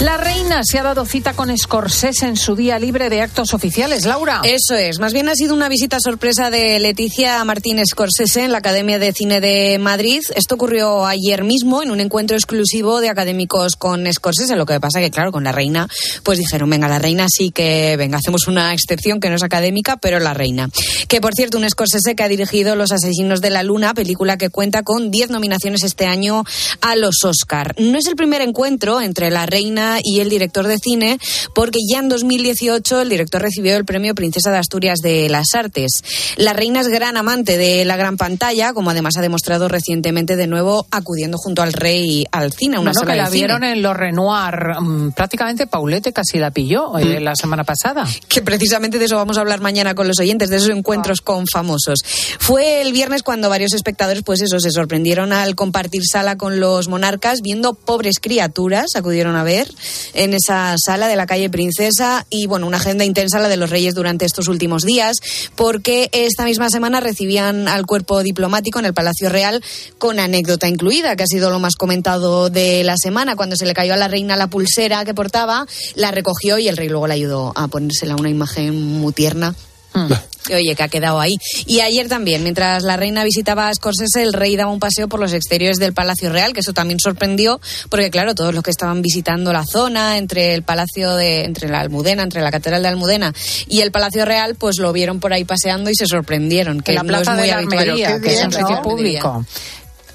La reina se ha dado cita con Scorsese en su día libre de actos oficiales. Laura. Eso es. Más bien ha sido una visita sorpresa de Leticia Martínez Scorsese en la Academia de Cine de Madrid. Esto ocurrió ayer mismo en un encuentro exclusivo de académicos con Scorsese. Lo que pasa que, claro, con la reina, pues dijeron, venga, la reina sí que, venga, hacemos una excepción que no es académica, pero la reina. Que, por cierto, un Scorsese que ha dirigido Los Asesinos de la Luna, película que cuenta con 10 nominaciones este año a los Oscar. No es el primer encuentro entre la reina y el director de cine, porque ya en 2018 el director recibió el premio Princesa de Asturias de las Artes. La reina es gran amante de la gran pantalla, como además ha demostrado recientemente de nuevo acudiendo junto al rey al cine, una Bueno, sala que la de cine. vieron en Los Renoir. mm, Prácticamente Paulette casi la pilló eh, Mm. la semana pasada. que precisamente de eso vamos a hablar mañana con los oyentes, de esos encuentros con famosos. Fue el viernes cuando varios espectadores, pues eso, se sorprendieron al compartir sala con los monarcas, viendo pobres criaturas, acudieron a ver en esa sala de la calle Princesa y bueno, una agenda intensa la de los reyes durante estos últimos días, porque esta misma semana recibían al cuerpo diplomático en el Palacio Real con anécdota incluida, que ha sido lo más comentado de la semana, cuando se le cayó a la reina la pulsera que portaba, la recogió y el rey luego le ayudó a ponérsela una imagen muy tierna. Que, Oye, que ha quedado ahí. Y ayer también, mientras la reina visitaba a Scorsese, el rey daba un paseo por los exteriores del Palacio Real, que eso también sorprendió, porque claro, todos los que estaban visitando la zona, entre el Palacio de, entre la Almudena, entre la Catedral de Almudena y el Palacio Real, pues lo vieron por ahí paseando y se sorprendieron, que la no plaza es muy de la habitual. Armería, que es un ¿no? público.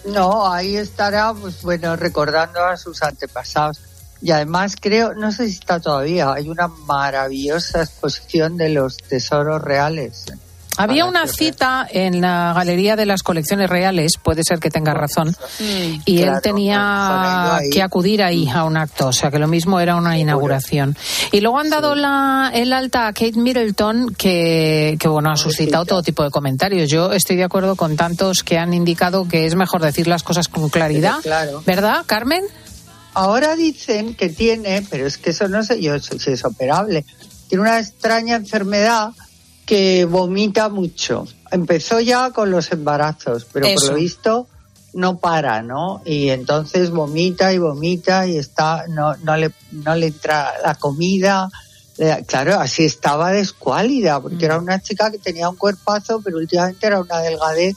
No, ahí estará, pues bueno, recordando a sus antepasados. Y además creo, no sé si está todavía, hay una maravillosa exposición de los tesoros reales. Había una cita en la Galería de las Colecciones Reales, puede ser que tenga razón, y él tenía que acudir ahí a un acto, o sea que lo mismo era una inauguración. Y luego han dado la, el alta a Kate Middleton, que, que bueno, ha suscitado todo tipo de comentarios. Yo estoy de acuerdo con tantos que han indicado que es mejor decir las cosas con claridad. ¿verdad, Carmen? Ahora dicen que tiene, pero es que eso no sé yo si es operable, tiene una extraña enfermedad que vomita mucho. Empezó ya con los embarazos, pero Eso. por lo visto no para, ¿no? Y entonces vomita y vomita y está, no, no le, no le entra la comida. Claro, así estaba de escuálida, porque era una chica que tenía un cuerpazo, pero últimamente era una delgadez.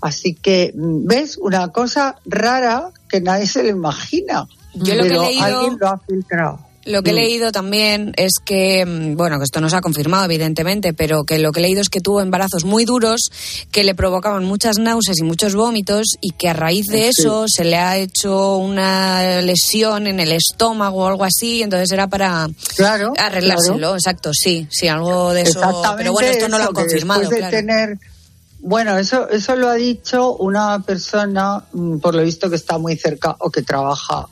Así que, mm, ¿ves? Una cosa rara que nadie se le imagina. Yo lo que he leído- alguien lo ha filtrado. Lo que he leído también es que, mm, bueno, que esto no se ha confirmado evidentemente, pero que lo que he leído es que tuvo embarazos muy duros que le provocaban muchas náuseas y muchos vómitos y que a raíz de Sí. eso se le ha hecho una lesión en el estómago o algo así, entonces era para Claro, arreglárselo, claro. exacto, sí, sí, algo de eso. Pero bueno, esto no lo han confirmado, después de claro. tener bueno, eso eso lo ha dicho una persona, mm, por lo visto que está muy cerca o que trabaja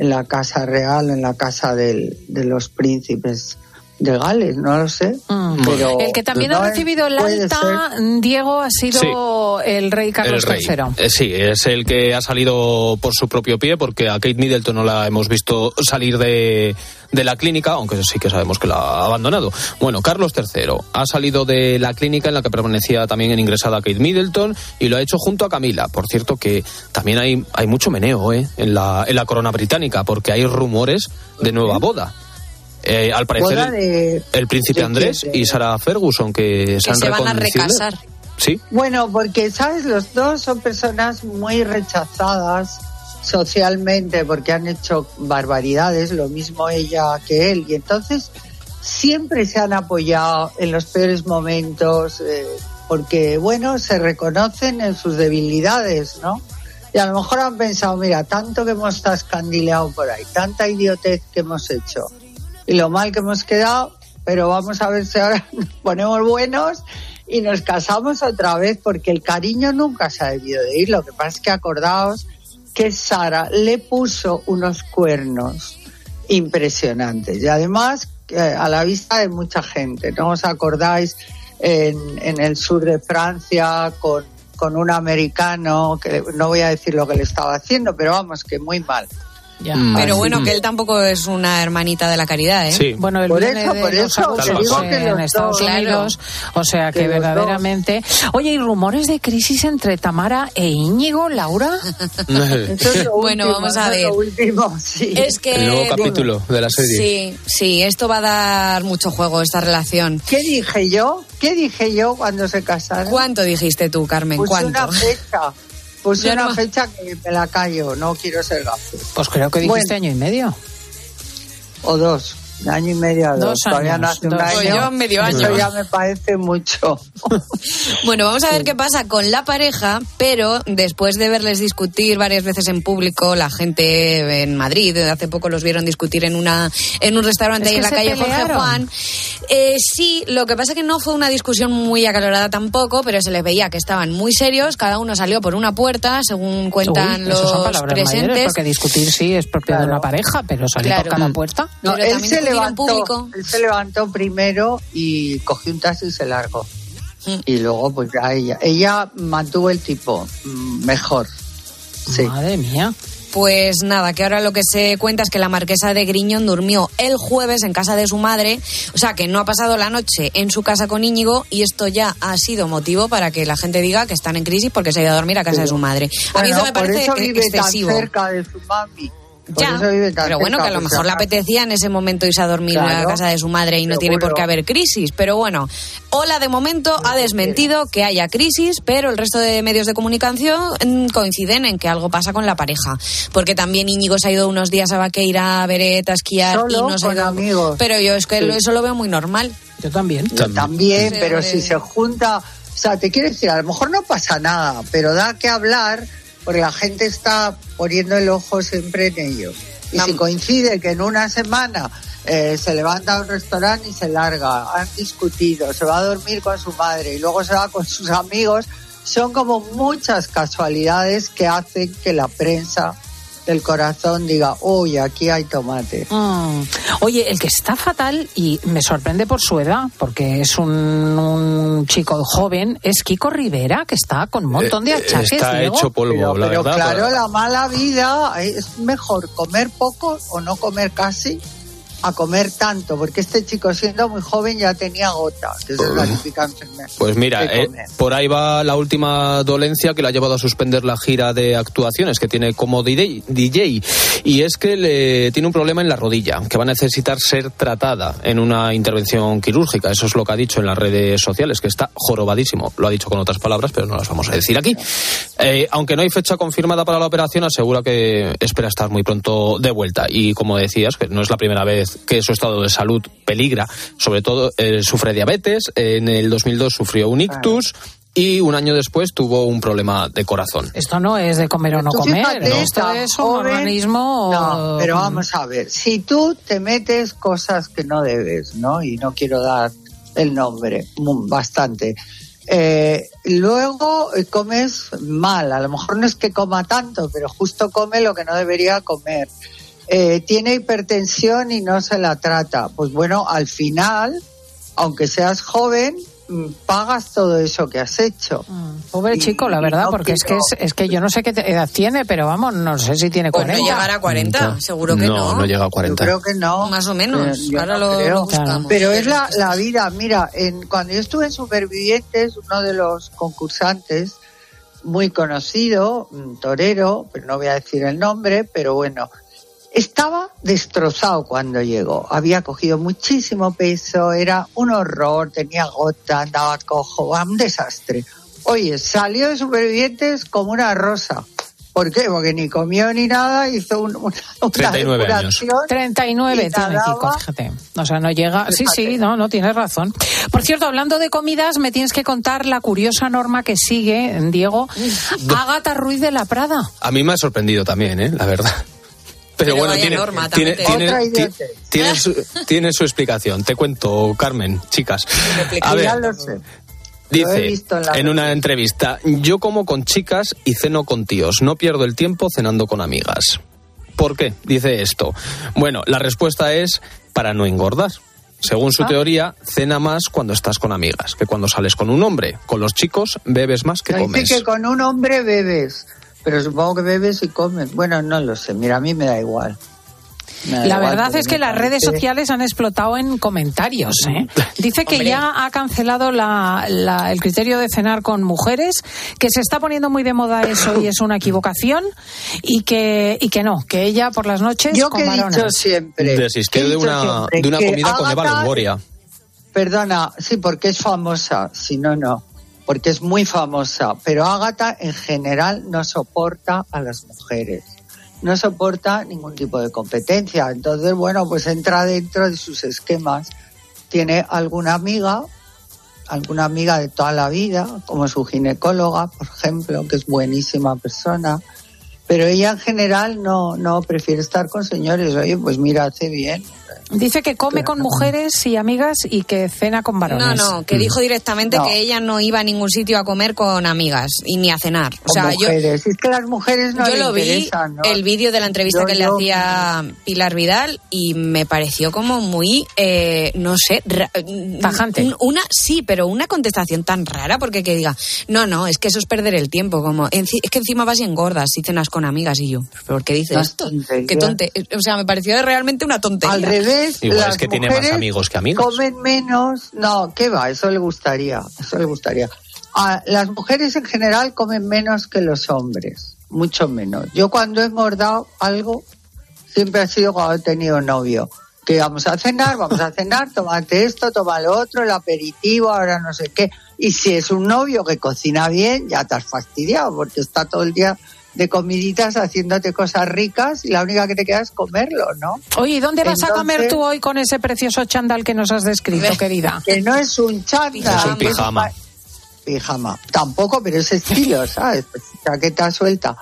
en la casa real, en la casa del- de los príncipes de Gales, no lo sé. Pero Mm. el que también no ha recibido el alta, Diego, ha sido el rey Carlos el rey. III. Eh, sí, es el que ha salido por su propio pie, porque a Kate Middleton no la hemos visto salir de, de la clínica, aunque sí que sabemos que la ha abandonado. Bueno, Carlos III ha salido de la clínica en la que permanecía también en ingresada Kate Middleton y lo ha hecho junto a Camila. Por cierto, que también hay, hay mucho meneo ¿eh? en, la, en la corona británica, porque hay rumores de nueva boda. Eh, al parecer, el, de- el príncipe ¿de Andrés y Sarah Ferguson, que, Que se han se van a recasar. Sí. Bueno, porque, ¿sabes? Los dos son personas muy rechazadas socialmente porque han hecho barbaridades, lo mismo ella que él. Y entonces siempre se han apoyado en los peores momentos eh, porque, bueno, se reconocen en sus debilidades, ¿no? Y a lo mejor han pensado, mira, tanto que hemos escandileado por ahí, tanta idiotez que hemos hecho y lo mal que hemos quedado, pero vamos a ver si ahora nos ponemos buenos y nos casamos otra vez, porque el cariño nunca se ha debido de ir. Lo que pasa es que acordaos que Sara le puso unos cuernos impresionantes y además eh, a la vista de mucha gente. ¿No os acordáis en, en el sur de Francia con, con un americano que no voy a decir lo que le estaba haciendo, pero vamos, que muy mal. Mm. Pero bueno, que- que él tampoco es una hermanita de la caridad, ¿eh? Sí. Bueno, él Por viene eso, de por los eso, te digo que en los Estados dos, Unidos, o sea que, Que verdaderamente. Oye, ¿y rumores de crisis entre Tamara e Íñigo, Laura? Eso es lo Bueno, último, vamos a eso es lo ver. último, sí. Es que El nuevo capítulo de la serie. Sí, sí, esto va a dar mucho juego esta relación. ¿Qué dije yo? ¿Qué dije yo cuando se casaron? ¿Cuánto dijiste tú, Carmen? Puse ¿Cuánto? una fecha. Puse Yo una no- fecha que me la callo. No quiero ser gafe. Pues creo que dijiste año y medio. O dos. De año y medio a dos. Dos Todavía no años, hace un año. Yo medio Eso año. ya me parece mucho. Bueno, vamos a ver qué pasa con la pareja, pero después de verles discutir varias veces en público, la gente en Madrid, hace poco los vieron discutir en una en un restaurante Es ahí en la calle Jorge. Juan. Eh, sí, lo que pasa que no fue una discusión muy acalorada tampoco, pero se les veía que estaban muy serios, cada uno salió por una puerta, según cuentan Uy, eso son los palabras mayores, presentes. porque discutir sí es propio de una pareja, pero salir Claro. por cada puerta. No, Pero él se levantó. público. Él se levantó primero y cogió un taxi y se largó. Mm. Y luego, pues ya ella. Ella mantuvo el tipo mm, mejor. Sí. Madre mía. Pues nada, que ahora lo que se cuenta es que la marquesa de Griñón durmió el jueves en casa de su madre, o sea que no ha pasado la noche en su casa con Íñigo y esto ya ha sido motivo para que la gente diga que están en crisis porque se ha ido a dormir a casa de su madre. A mí eso me por parece eso e- vive excesivo. tan cerca de su mami. Ya, tan pero bueno, que a lo mejor le apetecía en ese momento irse a dormir a la Claro, casa de su madre y no tiene por qué haber crisis. Pero bueno, Hola de momento ha desmentido que haya crisis, pero el resto de medios de comunicación mm, coinciden en que algo pasa con la pareja. Porque también Íñigo se ha ido unos días a Vaqueira a Beret, a esquiar y Solo no sé. con amigos. Pero yo es que Sí. eso lo veo muy normal. Yo también. Yo también, Sí, pero si se junta, o sea, te quiero decir, a lo mejor no pasa nada, pero da que hablar porque la gente está poniendo el ojo siempre en ello. Y si coincide que en una semana eh, se levanta a un restaurante y se larga, han discutido, se va a dormir con su madre y luego se va con sus amigos, son como muchas casualidades que hacen que la prensa del corazón diga, uy, aquí hay tomate. Mm. Oye, el que está fatal y me sorprende por su edad, porque es un, un chico joven, es Kiko Rivera, que está con un montón de Eh, achaques. está Diego. hecho polvo, Pero, la pero verdad. claro, pero- la mala vida es mejor comer poco o no comer casi a comer tanto, porque este chico siendo muy joven ya tenía gota, que esa es la típica enfermedad. Pues mira, eh, por ahí va la última dolencia que le ha llevado a suspender la gira de actuaciones que tiene como DJ, DJ. y es que le tiene un problema en la rodilla que va a necesitar ser tratada en una intervención quirúrgica. Eso es lo que ha dicho en las redes sociales, que está jorobadísimo. Lo ha dicho con otras palabras, pero no las vamos a decir aquí. Eh, aunque no hay fecha confirmada para la operación, asegura que espera estar muy pronto de vuelta. Y como decías, que no es la primera vez que su estado de salud peligra. Sobre todo, eh, sufre diabetes. En el 2002 sufrió un ictus. Y un año después tuvo un problema de corazón. Esto no es de comer o no Tú comer, fíjate, esto tan es un joven- organismo... No, pero vamos a ver, si tú te metes cosas que no debes, ¿no? Y no quiero dar el nombre, bastante. Eh, luego eh, comes mal, a lo mejor no es que coma tanto, pero justo come lo que no debería comer. Eh, tiene hipertensión y no se la trata. Pues bueno, al final, aunque seas joven, mm, pagas todo eso que has hecho. Pobre chico, la verdad, no porque es que, es, es que yo no sé qué edad tiene, pero vamos, no sé si tiene Pues no 40. llegará a 40, seguro que no. No, no llega a 40. Yo creo que no. Más o menos. Eh, yo Ahora no lo, creo. lo buscamos. Pero es la, la vida. Mira, en, cuando yo estuve en Supervivientes, uno de los concursantes, muy conocido, un torero, pero no voy a decir el nombre, pero bueno, estaba destrozado cuando llegó. Había cogido muchísimo peso, era un horror, tenía gota, andaba cojo, un desastre. Oye, salió de Supervivientes como una rosa. ¿Por qué? Porque ni comió ni nada, hizo un- una, una 39 años. depuración 39 y tiene. Kiko, fíjate. O sea, no llega. Sí, sí, no, no tienes razón. Por cierto, hablando de comidas, me tienes que contar la curiosa norma que sigue, Diego, Ágata Ruiz de la Prada. A mí me ha sorprendido también, ¿eh? la verdad. Pero, Pero bueno, tiene, norma, tiene, tiene, su, tiene su explicación. Te cuento, Carmen, chicas. A ya ver, dice visto en la en una entrevista, yo como con chicas y ceno con tíos, no pierdo el tiempo cenando con amigas. ¿Por qué? Dice esto. Bueno, la respuesta es para no engordar. Según su Ah. teoría, cena más cuando estás con amigas que cuando sales con un hombre. Con los chicos bebes más que Dice comes. que con un hombre bebes, pero supongo que bebes y comes. Bueno, no lo sé. Mira, a mí me da igual. Me La verdad es que las redes sociales han explotado en comentarios. ¿eh? Dice que Hombre. ya ha cancelado la- la- el criterio de cenar con mujeres, que se está poniendo muy de moda eso y es una equivocación, y que, y que no, que ella por las noches Yo con que he dicho varones. siempre. Desistir de una, siempre de una comida con Eva Longoria. Perdona, sí, porque es famosa, si no, no, porque es muy famosa, pero Ágata en general no soporta a las mujeres, no soporta ningún tipo de competencia, entonces, bueno, pues entra dentro de sus esquemas, tiene alguna amiga, alguna amiga de toda la vida, como su ginecóloga, por ejemplo, que es buenísima persona, pero ella en general no, no prefiere estar con señores, oye, pues mira, hace bien, Dice que come con mujeres y amigas y que cena con No, varones. no, que dijo directamente No. que ella no iba a ningún sitio a comer con amigas y ni a cenar. O con sea, yo, mujeres. es que las mujeres no yo le lo vi, ¿no? el vídeo de la entrevista Yo- que le yo- hacía Pilar Vidal y me pareció como muy, eh, no sé, un- Una, sí, pero una contestación tan rara porque que diga, no, no, es que eso es perder el tiempo, como, es que encima vas y engordas si cenas con amigas y yo, ¿por qué dices esto? Qué tonte, o sea, me pareció realmente una tontería. Al revés, Igual las es que tiene más mujeres amigos que amigas. Comen menos. No, ¿qué va? Eso le gustaría. Eso le gustaría. Ah, las mujeres en general comen menos que los hombres. Mucho menos. Yo cuando he engordado algo, siempre ha sido cuando he tenido novio. Que vamos a cenar, vamos a cenar, tómate esto, toma lo otro, el aperitivo, ahora no sé qué. Y si es un novio que cocina bien, ya te has fastidiado, porque está todo el día de comiditas haciéndote cosas ricas y la única que te queda es comerlo, ¿no? Oye, ¿y dónde vas a comer tú hoy con ese precioso chandal que nos has descrito, querida? Que no es un chándal. Es un pijama. Pijama. Tampoco, pero es estilo, ¿sabes? Pues, chaqueta suelta.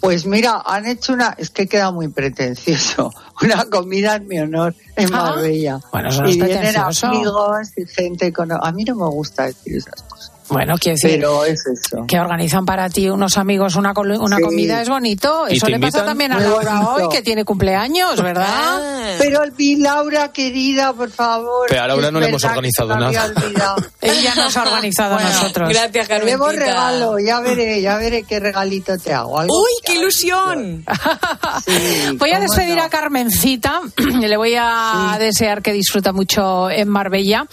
Pues mira, han hecho una, es que queda muy pretencioso, una comida en mi honor en Ah. Marbella. Bueno, eso no y vienen amigos y gente con... A mí no me gusta decir esas cosas. Bueno, quiero decir Pero es eso. que organizan para ti unos amigos una, una Sí. comida es bonito. ¿Y Eso le pasa también a Laura bonito. hoy, que tiene cumpleaños, ¿verdad? Pero mi Laura querida, por favor. Pero a Laura no le hemos organizado nada. olvidado. Ella nos ha organizado a nosotros. Gracias, Te debo Carmencita. regalo, ya veré, ya veré qué regalito te hago. Algo ¡Uy, qué ilusión! Voy a ¿cómo despedir no? a Carmencita, y le voy a desear que disfruta mucho en Marbella.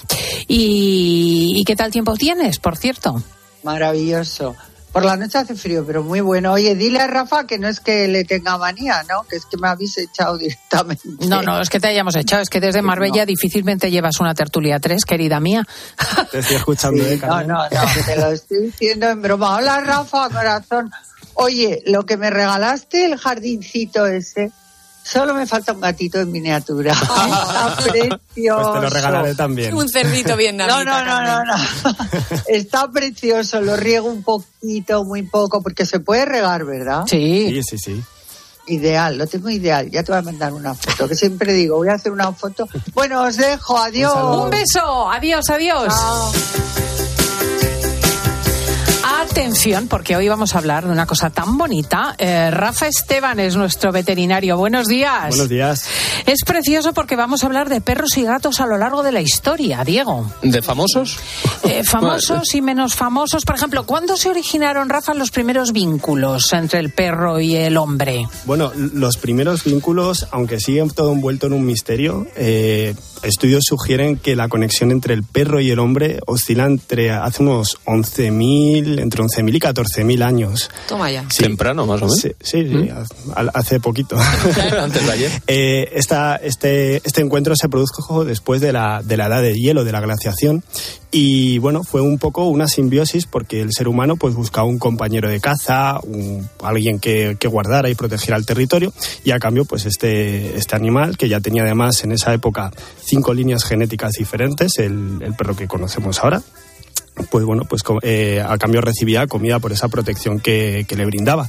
Y, ¿Y qué tal tiempo tienes, por cierto? Maravilloso. Por la noche hace frío, pero muy bueno. Oye, dile a Rafa que no es que le tenga manía, ¿no? Que es que me habéis echado directamente. No, no, es que te hayamos echado, es que desde Marbella difícilmente llevas una tertulia 3, querida mía. Te estoy escuchando, ¿eh, No, Carmen? no, no, que te lo estoy diciendo en broma. Hola, Rafa, corazón. Oye, lo que me regalaste, el jardincito ese, solo me falta un gatito en miniatura. Está precioso. Pues te lo regalaré también. Un cerdito bien No, no, no, no, no. Está precioso, lo riego un poquito, muy poco, porque se puede regar, ¿verdad? Sí. Sí, sí, sí. Ideal, lo tengo ideal. Ya te voy a mandar una foto, que siempre digo, voy a hacer una foto. Bueno, os dejo, adiós. Un beso, adiós, adiós. Atención, porque hoy vamos a hablar de una cosa tan bonita. Eh, Rafa Esteban es nuestro veterinario. Buenos días. Buenos días. Es precioso porque vamos a hablar de perros y gatos a lo largo de la historia, Diego. ¿De famosos? Eh, famosos y menos famosos. Por ejemplo, ¿cuándo se originaron, Rafa, los primeros vínculos entre el perro y el hombre? Bueno, los primeros vínculos, aunque siguen todo envuelto en un misterio, eh, estudios sugieren que la conexión entre el perro y el hombre oscila entre hace unos 11.000, entre 11.000 y 14.000 años. Toma ya. Temprano, más o menos. Sí, sí, sí, ha- hace poquito. Antes de ayer. Eh, esta- este, este encuentro se produjo después de la, de la edad de hielo, de la glaciación, y bueno, fue un poco una simbiosis porque el ser humano pues buscaba un compañero de caza, un- alguien que, que guardara y protegiera el territorio, y a cambio pues este, este animal, que ya tenía además en esa época cinco líneas genéticas diferentes, el, perro que conocemos ahora, pues bueno, pues eh, a cambio recibía comida por esa protección que le brindaba.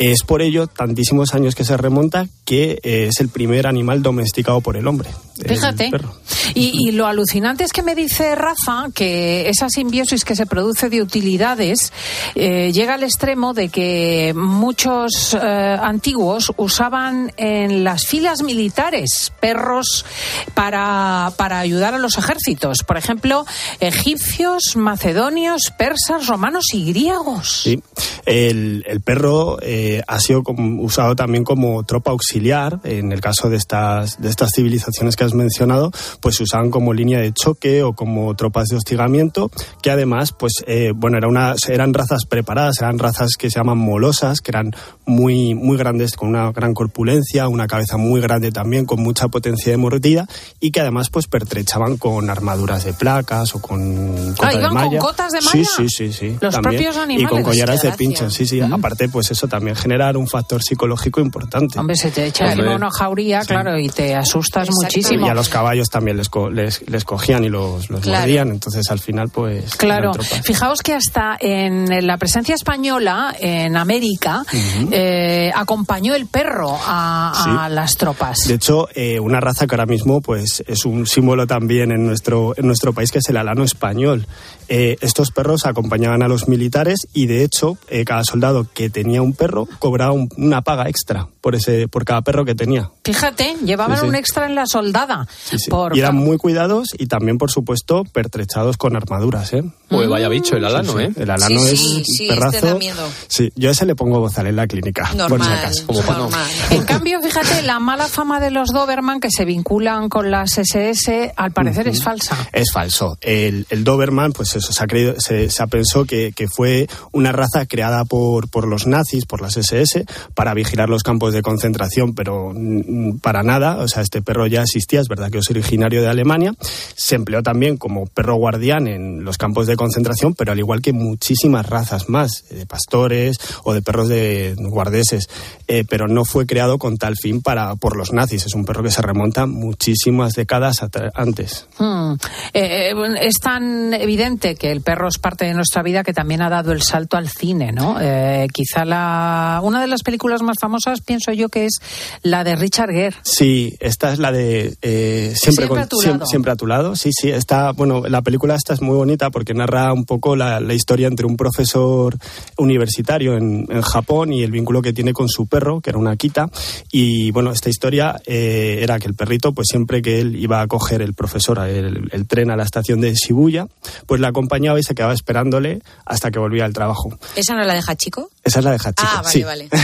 Es por ello, tantísimos años que se remonta, que eh, es el primer animal domesticado por el hombre. el Fíjate. perro. Y, y lo alucinante es que me dice Rafa que esa simbiosis que se produce de utilidades eh, llega al extremo de que muchos eh, antiguos usaban en las filas militares perros para, para ayudar a los ejércitos. Por ejemplo, egipcios, macedonios, persas, romanos y griegos. Sí. El, el perro eh, ha sido como- usado también como tropa auxiliar. En el caso de estas, de estas civilizaciones que has mencionado, pues se usaban como línea de choque o como tropas de hostigamiento, que además, pues, eh, bueno, era una, eran razas preparadas, eran razas que se llaman molosas, que eran muy, muy grandes, con una gran corpulencia, una cabeza muy grande también, con mucha potencia de mordida, y que además, pues, pertrechaban con armaduras de placas o con cota de ¿iban con malla. cotas de Sí, malla? sí, sí, sí. Los también. propios Y animales. con collares de pincho, gracia. sí, sí. Aparte, pues eso también generar un factor psicológico importante. Hombre, se te echa Hombre. una jauría, claro, y te asustas muchísimo. Y a los caballos también les, co- les, les cogían y los, los Claro. mordían, entonces al final pues... Claro, fijaos que hasta en la presencia española en América eh, acompañó el perro a, a Sí. las tropas. De hecho, eh, una raza que ahora mismo pues es un símbolo también en nuestro, en nuestro país, que es el alano español. Eh, estos perros acompañaban a los militares y, de hecho, eh, cada soldado que tenía un perro cobraba un- una paga extra por, ese, por cada perro que tenía. Fíjate, llevaban Sí, sí. un extra en la soldada. Sí, sí. Por- Y eran muy cuidados y también, por supuesto, pertrechados con armaduras, ¿eh? Pues vaya bicho el alano, Sí, sí. ¿eh? El alano Sí, es sí, un sí, perrazo. este da miedo. Sí, yo a ese le pongo bozal en la clínica, por si Normal, acaso. normal. En cambio, fíjate, la mala fama de los Doberman que se vinculan con las SS, al parecer es falsa. Es falso. El, el Doberman, pues eso, se ha, creído, se, se pensado que, que fue una raza creada por, por los nazis, por las SS, para vigilar los campos de concentración, pero mm, para nada. O sea, este perro ya existía, es verdad que es originario de Alemania. Se empleó también como perro guardián en los campos de concentración, pero al igual que muchísimas razas más, eh, de pastores o de perros de guardeses. Eh, pero no fue creado con tal fin para, por los nazis. Es un perro que se remonta muchísimas décadas antes. Hmm. Eh, eh, es tan evidente que el perro es parte de nuestra vida que también ha dado el salto al cine, ¿no? Eh, quizá la una de las películas más famosas, pienso yo, que es la de Richard Gere. Sí, esta es la de eh, siempre, Siempre con- a tu siem- lado. siempre a tu lado. Sí, sí, está, bueno, la película esta es muy bonita porque narra un poco la, la historia entre un profesor universitario en, en Japón y el vínculo que tiene con su perro, que era una Akita. Y bueno, esta historia eh, era que el perrito, pues siempre que él iba a coger el profesor el, el tren a la estación de Shibuya, pues la acompañaba y se quedaba esperándole hasta que volvía al trabajo. ¿Esa no la deja chico? Esa es la de Hachiko. Ah, vale, sí. vale.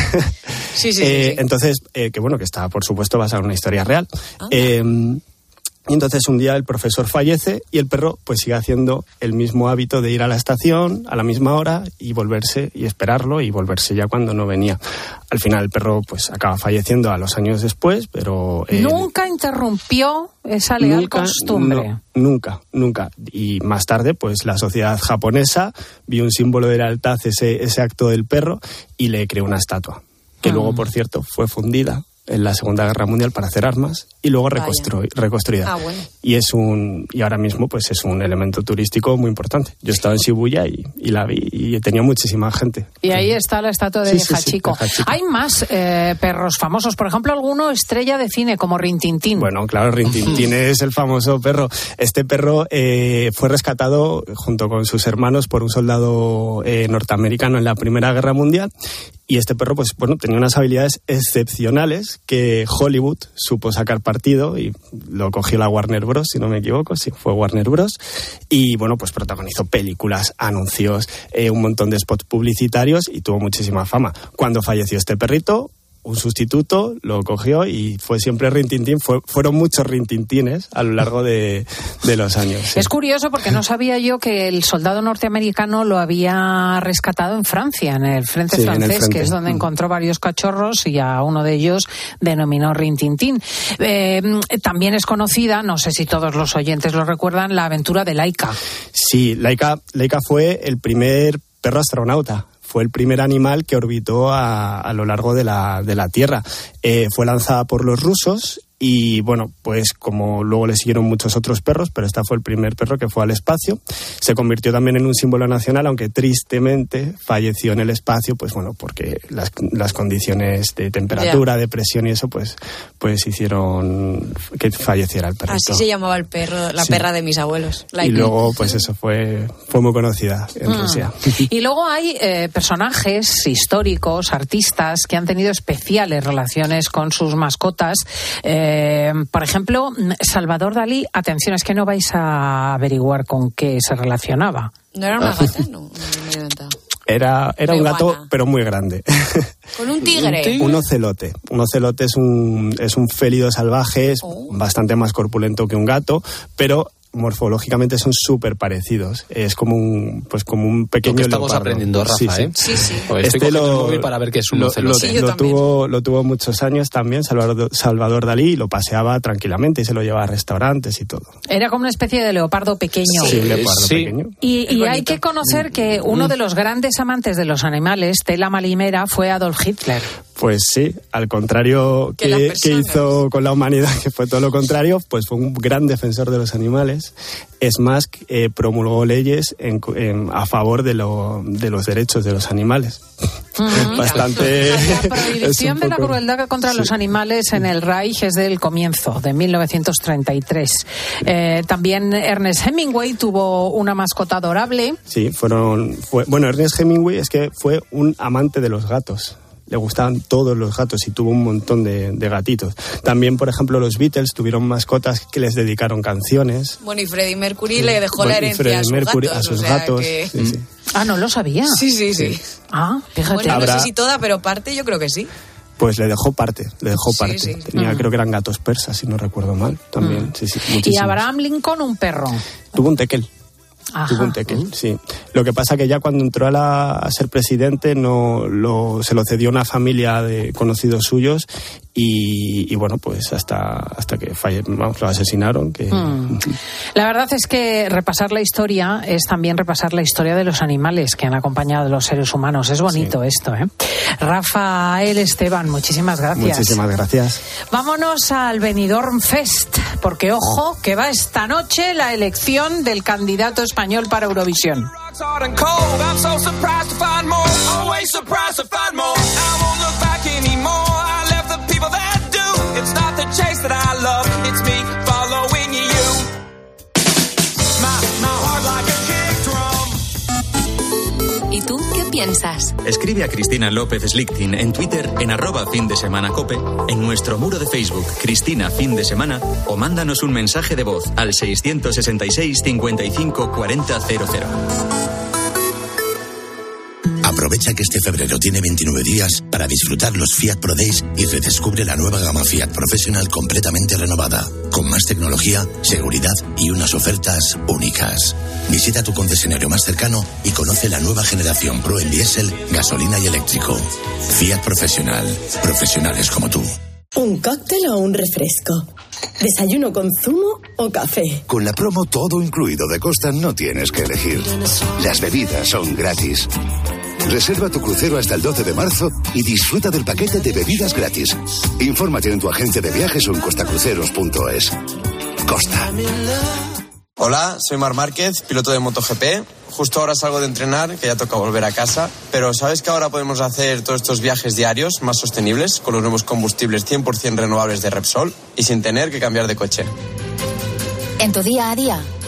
Sí, sí, sí, Eh, sí. Entonces, eh, que bueno, que está por supuesto basada en una historia real. Eh, y entonces un día el profesor fallece y el perro pues sigue haciendo el mismo hábito de ir a la estación a la misma hora y volverse y esperarlo y volverse ya cuando no venía. Al final el perro pues acaba falleciendo a los años después, pero... eh, Nunca interrumpió esa Nunca, costumbre. no, nunca, nunca. Y más tarde, pues la sociedad japonesa vio un símbolo de lealtad, ese, ese acto del perro, y le creó una estatua, que Ah. luego, por cierto, fue fundida en la Segunda Guerra Mundial para hacer armas y luego reconstru- reconstruida. Ah, bueno. Y es un y ahora mismo pues es un elemento turístico muy importante. Yo estaba en Shibuya y, y la vi y tenía muchísima gente. Y ahí está la estatua de Sí. Hay más eh, perros famosos, por ejemplo, alguno estrella de cine como Rintintín. Bueno, claro, Rintintín es el famoso perro. Este perro eh, fue rescatado junto con sus hermanos por un soldado eh, norteamericano en la Primera Guerra Mundial. Y este perro, pues bueno, tenía unas habilidades excepcionales que Hollywood supo sacar partido y lo cogió la Warner Bros, si no me equivoco, sí, fue Warner Bros. Y bueno, pues protagonizó películas, anuncios, eh, un montón de spots publicitarios y tuvo muchísima fama. Cuando falleció este perrito, un sustituto lo cogió y fue siempre Rintintín. Fue- fueron muchos Rintintines a lo largo de, de los años. sí. Es curioso porque no sabía yo que el soldado norteamericano lo había rescatado en Francia, en el frente Sí, en el francés, frente. que es donde Mm. encontró varios cachorros y a uno de ellos denominó Rintintín. Eh, también es conocida, no sé si todos los oyentes lo recuerdan, la aventura de Laika. Sí, Laika, Laika fue el primer perro astronauta. Fue el primer animal que orbitó a, a lo largo de la, de la Tierra. Eh, fue lanzada por los rusos y, bueno, pues como luego le siguieron muchos otros perros, pero esta fue el primer perro que fue al espacio. Se convirtió también en un símbolo nacional, aunque tristemente falleció en el espacio, pues bueno, porque las, las condiciones de temperatura, de presión y eso, pues, pues hicieron que falleciera el perrito. Así se llamaba el perro, la Sí. perra de mis abuelos. y Like. luego, pues eso fue, fue muy conocida en Mm. Rusia. Y luego hay eh, personajes históricos, artistas que han tenido especiales relaciones con sus mascotas. Eh, por ejemplo, Salvador Dalí, atención, es que no vais a averiguar con qué se relacionaba. ¿No era una gata? No, no me he inventado. Era, era un gato, pero muy grande. Con un tigre. Un ocelote. Un ocelote es un, es un félido salvaje, es Oh. bastante más corpulento que un gato, pero morfológicamente son súper parecidos. Es como un, pues como un pequeño Lo que estamos leopardo. aprendiendo, Rafa, Sí, sí. ¿eh? Sí, sí. Pues el móvil para ver qué es un lo, lo- Sí, lo tuvo, lo tuvo muchos años también Salvador, Salvador Dalí y lo paseaba tranquilamente y se lo llevaba a restaurantes y todo. Era como una especie de leopardo pequeño. Sí, leopardo sí. pequeño. Y, y hay que conocer que uno de los grandes amantes de los animales, Tela Malimera, fue Adolf Hitler. Pues sí, al contrario Que hizo con la humanidad, que fue todo lo contrario, pues fue un gran defensor de los animales. Es más, eh, promulgó leyes en- en- a favor de, lo- de los derechos de los animales. Bastante. La prohibición de la crueldad contra Sí. los animales en el Reich es del comienzo, de 1933. Eh, también Ernest Hemingway tuvo una mascota adorable. Sí, fueron. Fue, bueno, Ernest Hemingway es que fue un amante de los gatos. Le gustaban todos los gatos y tuvo un montón de, de gatitos. También, por ejemplo, los Beatles tuvieron mascotas que les dedicaron canciones. Bueno, y Freddie Mercury le dejó Bueno, la herencia a sus Mercury, gatos. a sus o sea gatos. que- sí, sí. Ah, no lo sabía. Sí, sí, sí. Ah, fíjate. Bueno, Habrá- no sé si toda, pero parte yo creo que sí. Pues le dejó parte, le dejó Sí, parte. sí. Tenía, Mm. creo que eran gatos persas, si no recuerdo mal. También, sí, sí. Y. Abraham Lincoln, un perro. Tuvo un tequel. Sí. Lo que pasa que ya cuando entró a, la- ser presidente no lo, se lo cedió una familia de conocidos suyos y, y bueno, pues hasta, hasta que falle, vamos, lo asesinaron. Que, Mm. La verdad es que repasar la historia es también repasar la historia de los animales que han acompañado a los seres humanos. Es bonito esto, ¿eh? Rafael Esteban, muchísimas gracias. Muchísimas gracias. Vámonos al Benidorm Fest, porque ojo, que va esta noche la elección del candidato español para Eurovisión. The chase that I love. It's me following you. My, my heart like a kick drum. ¿Y tú qué piensas? Escribe a Cristina López Slichting en Twitter en arroba fin de semana cope, en nuestro muro de Facebook Cristina fin de semana o mándanos un mensaje de voz al 666 55 40 00. Aprovecha que este febrero tiene 29 días para disfrutar los Fiat Pro Days y redescubre la nueva gama Fiat Professional completamente renovada, con más tecnología, seguridad y unas ofertas únicas. Visita tu concesionario más cercano y conoce la nueva generación Pro en diésel, gasolina y eléctrico. Fiat Professional, profesionales como tú. ¿Un cóctel o un refresco? ¿Desayuno con zumo o café? Con la promo todo incluido de Costa no tienes que elegir. Las bebidas son gratis. Reserva tu crucero hasta el 12 de marzo y disfruta del paquete de bebidas gratis. Infórmate en tu agencia de viajes o en costacruceros.es. Costa. Hola, soy Mar Márquez, piloto de MotoGP. Justo ahora salgo de entrenar, que ya toca volver a casa. Pero ¿sabes que ahora podemos hacer todos estos viajes diarios más sostenibles con los nuevos combustibles 100% renovables de Repsol y sin tener que cambiar de coche? En tu día a día,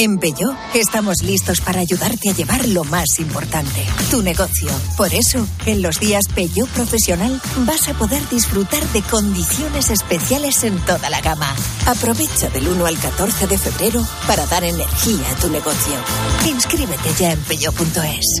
En Peugeot estamos listos para ayudarte a llevar lo más importante, tu negocio. Por eso, en los días Peugeot Profesional vas a poder disfrutar de condiciones especiales en toda la gama. Aprovecha del 1 al 14 de febrero para dar energía a tu negocio. Inscríbete ya en peugeot.es.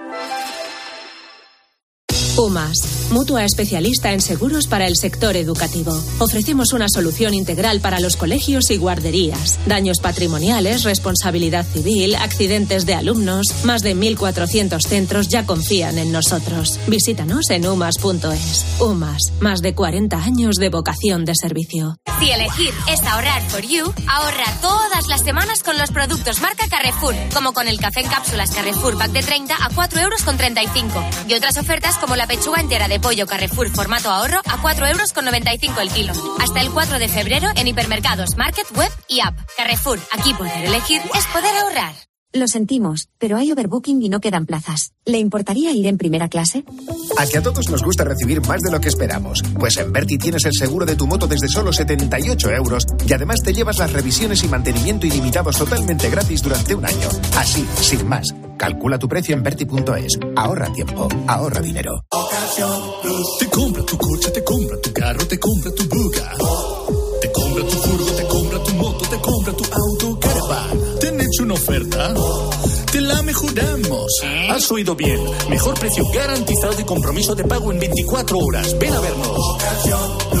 UMAS, mutua especialista en seguros para el sector educativo. Ofrecemos una solución integral para los colegios y guarderías. Daños patrimoniales, responsabilidad civil, accidentes de alumnos. Más de 1.400 centros ya confían en nosotros. Visítanos en umas.es. UMAS, más de 40 años de vocación de servicio. Si elegir es ahorrar for you, ahorra todas las semanas con los productos marca Carrefour, como con el café en cápsulas Carrefour Pack de 30 a 4 euros con 35 y otras ofertas como la pechuga entera de pollo Carrefour formato ahorro a 4 euros con 95 el kilo. Hasta el 4 de febrero en hipermercados, market, web y app. Carrefour, aquí poder elegir es poder ahorrar. Lo sentimos, pero hay overbooking y no quedan plazas. ¿Le importaría ir en primera clase? A que a todos nos gusta recibir más de lo que esperamos. Pues en Berti tienes el seguro de tu moto desde solo 78 euros y además te llevas las revisiones y mantenimiento ilimitados totalmente gratis durante un año. Así, sin más. Calcula tu precio en Berti.es. Ahorra tiempo, ahorra dinero. Te compra tu coche, te compra tu carro, te compra tu buga. Te compra tu furgo, te compra tu moto, te compra tu auto, caravan. ¿Te han hecho una oferta? Te la mejoramos. Has oído bien. Mejor precio garantizado y compromiso de pago en 24 horas. Ven a vernos.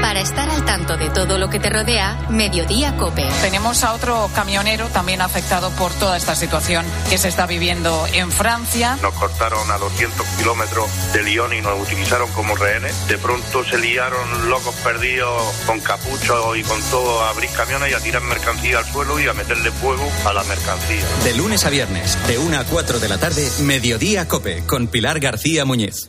Para estar al tanto de todo lo que te rodea, Mediodía Cope. Tenemos a otro camionero también afectado por toda esta situación que se está viviendo en Francia. Nos cortaron a 200 kilómetros de Lyon y nos utilizaron como rehenes. De pronto se liaron locos perdidos con capuchos y con todo a abrir camiones y a tirar mercancía al suelo y a meterle fuego a la mercancía. De lunes a viernes, de 1 a 4 de la tarde, Mediodía Cope, con Pilar García Muñiz.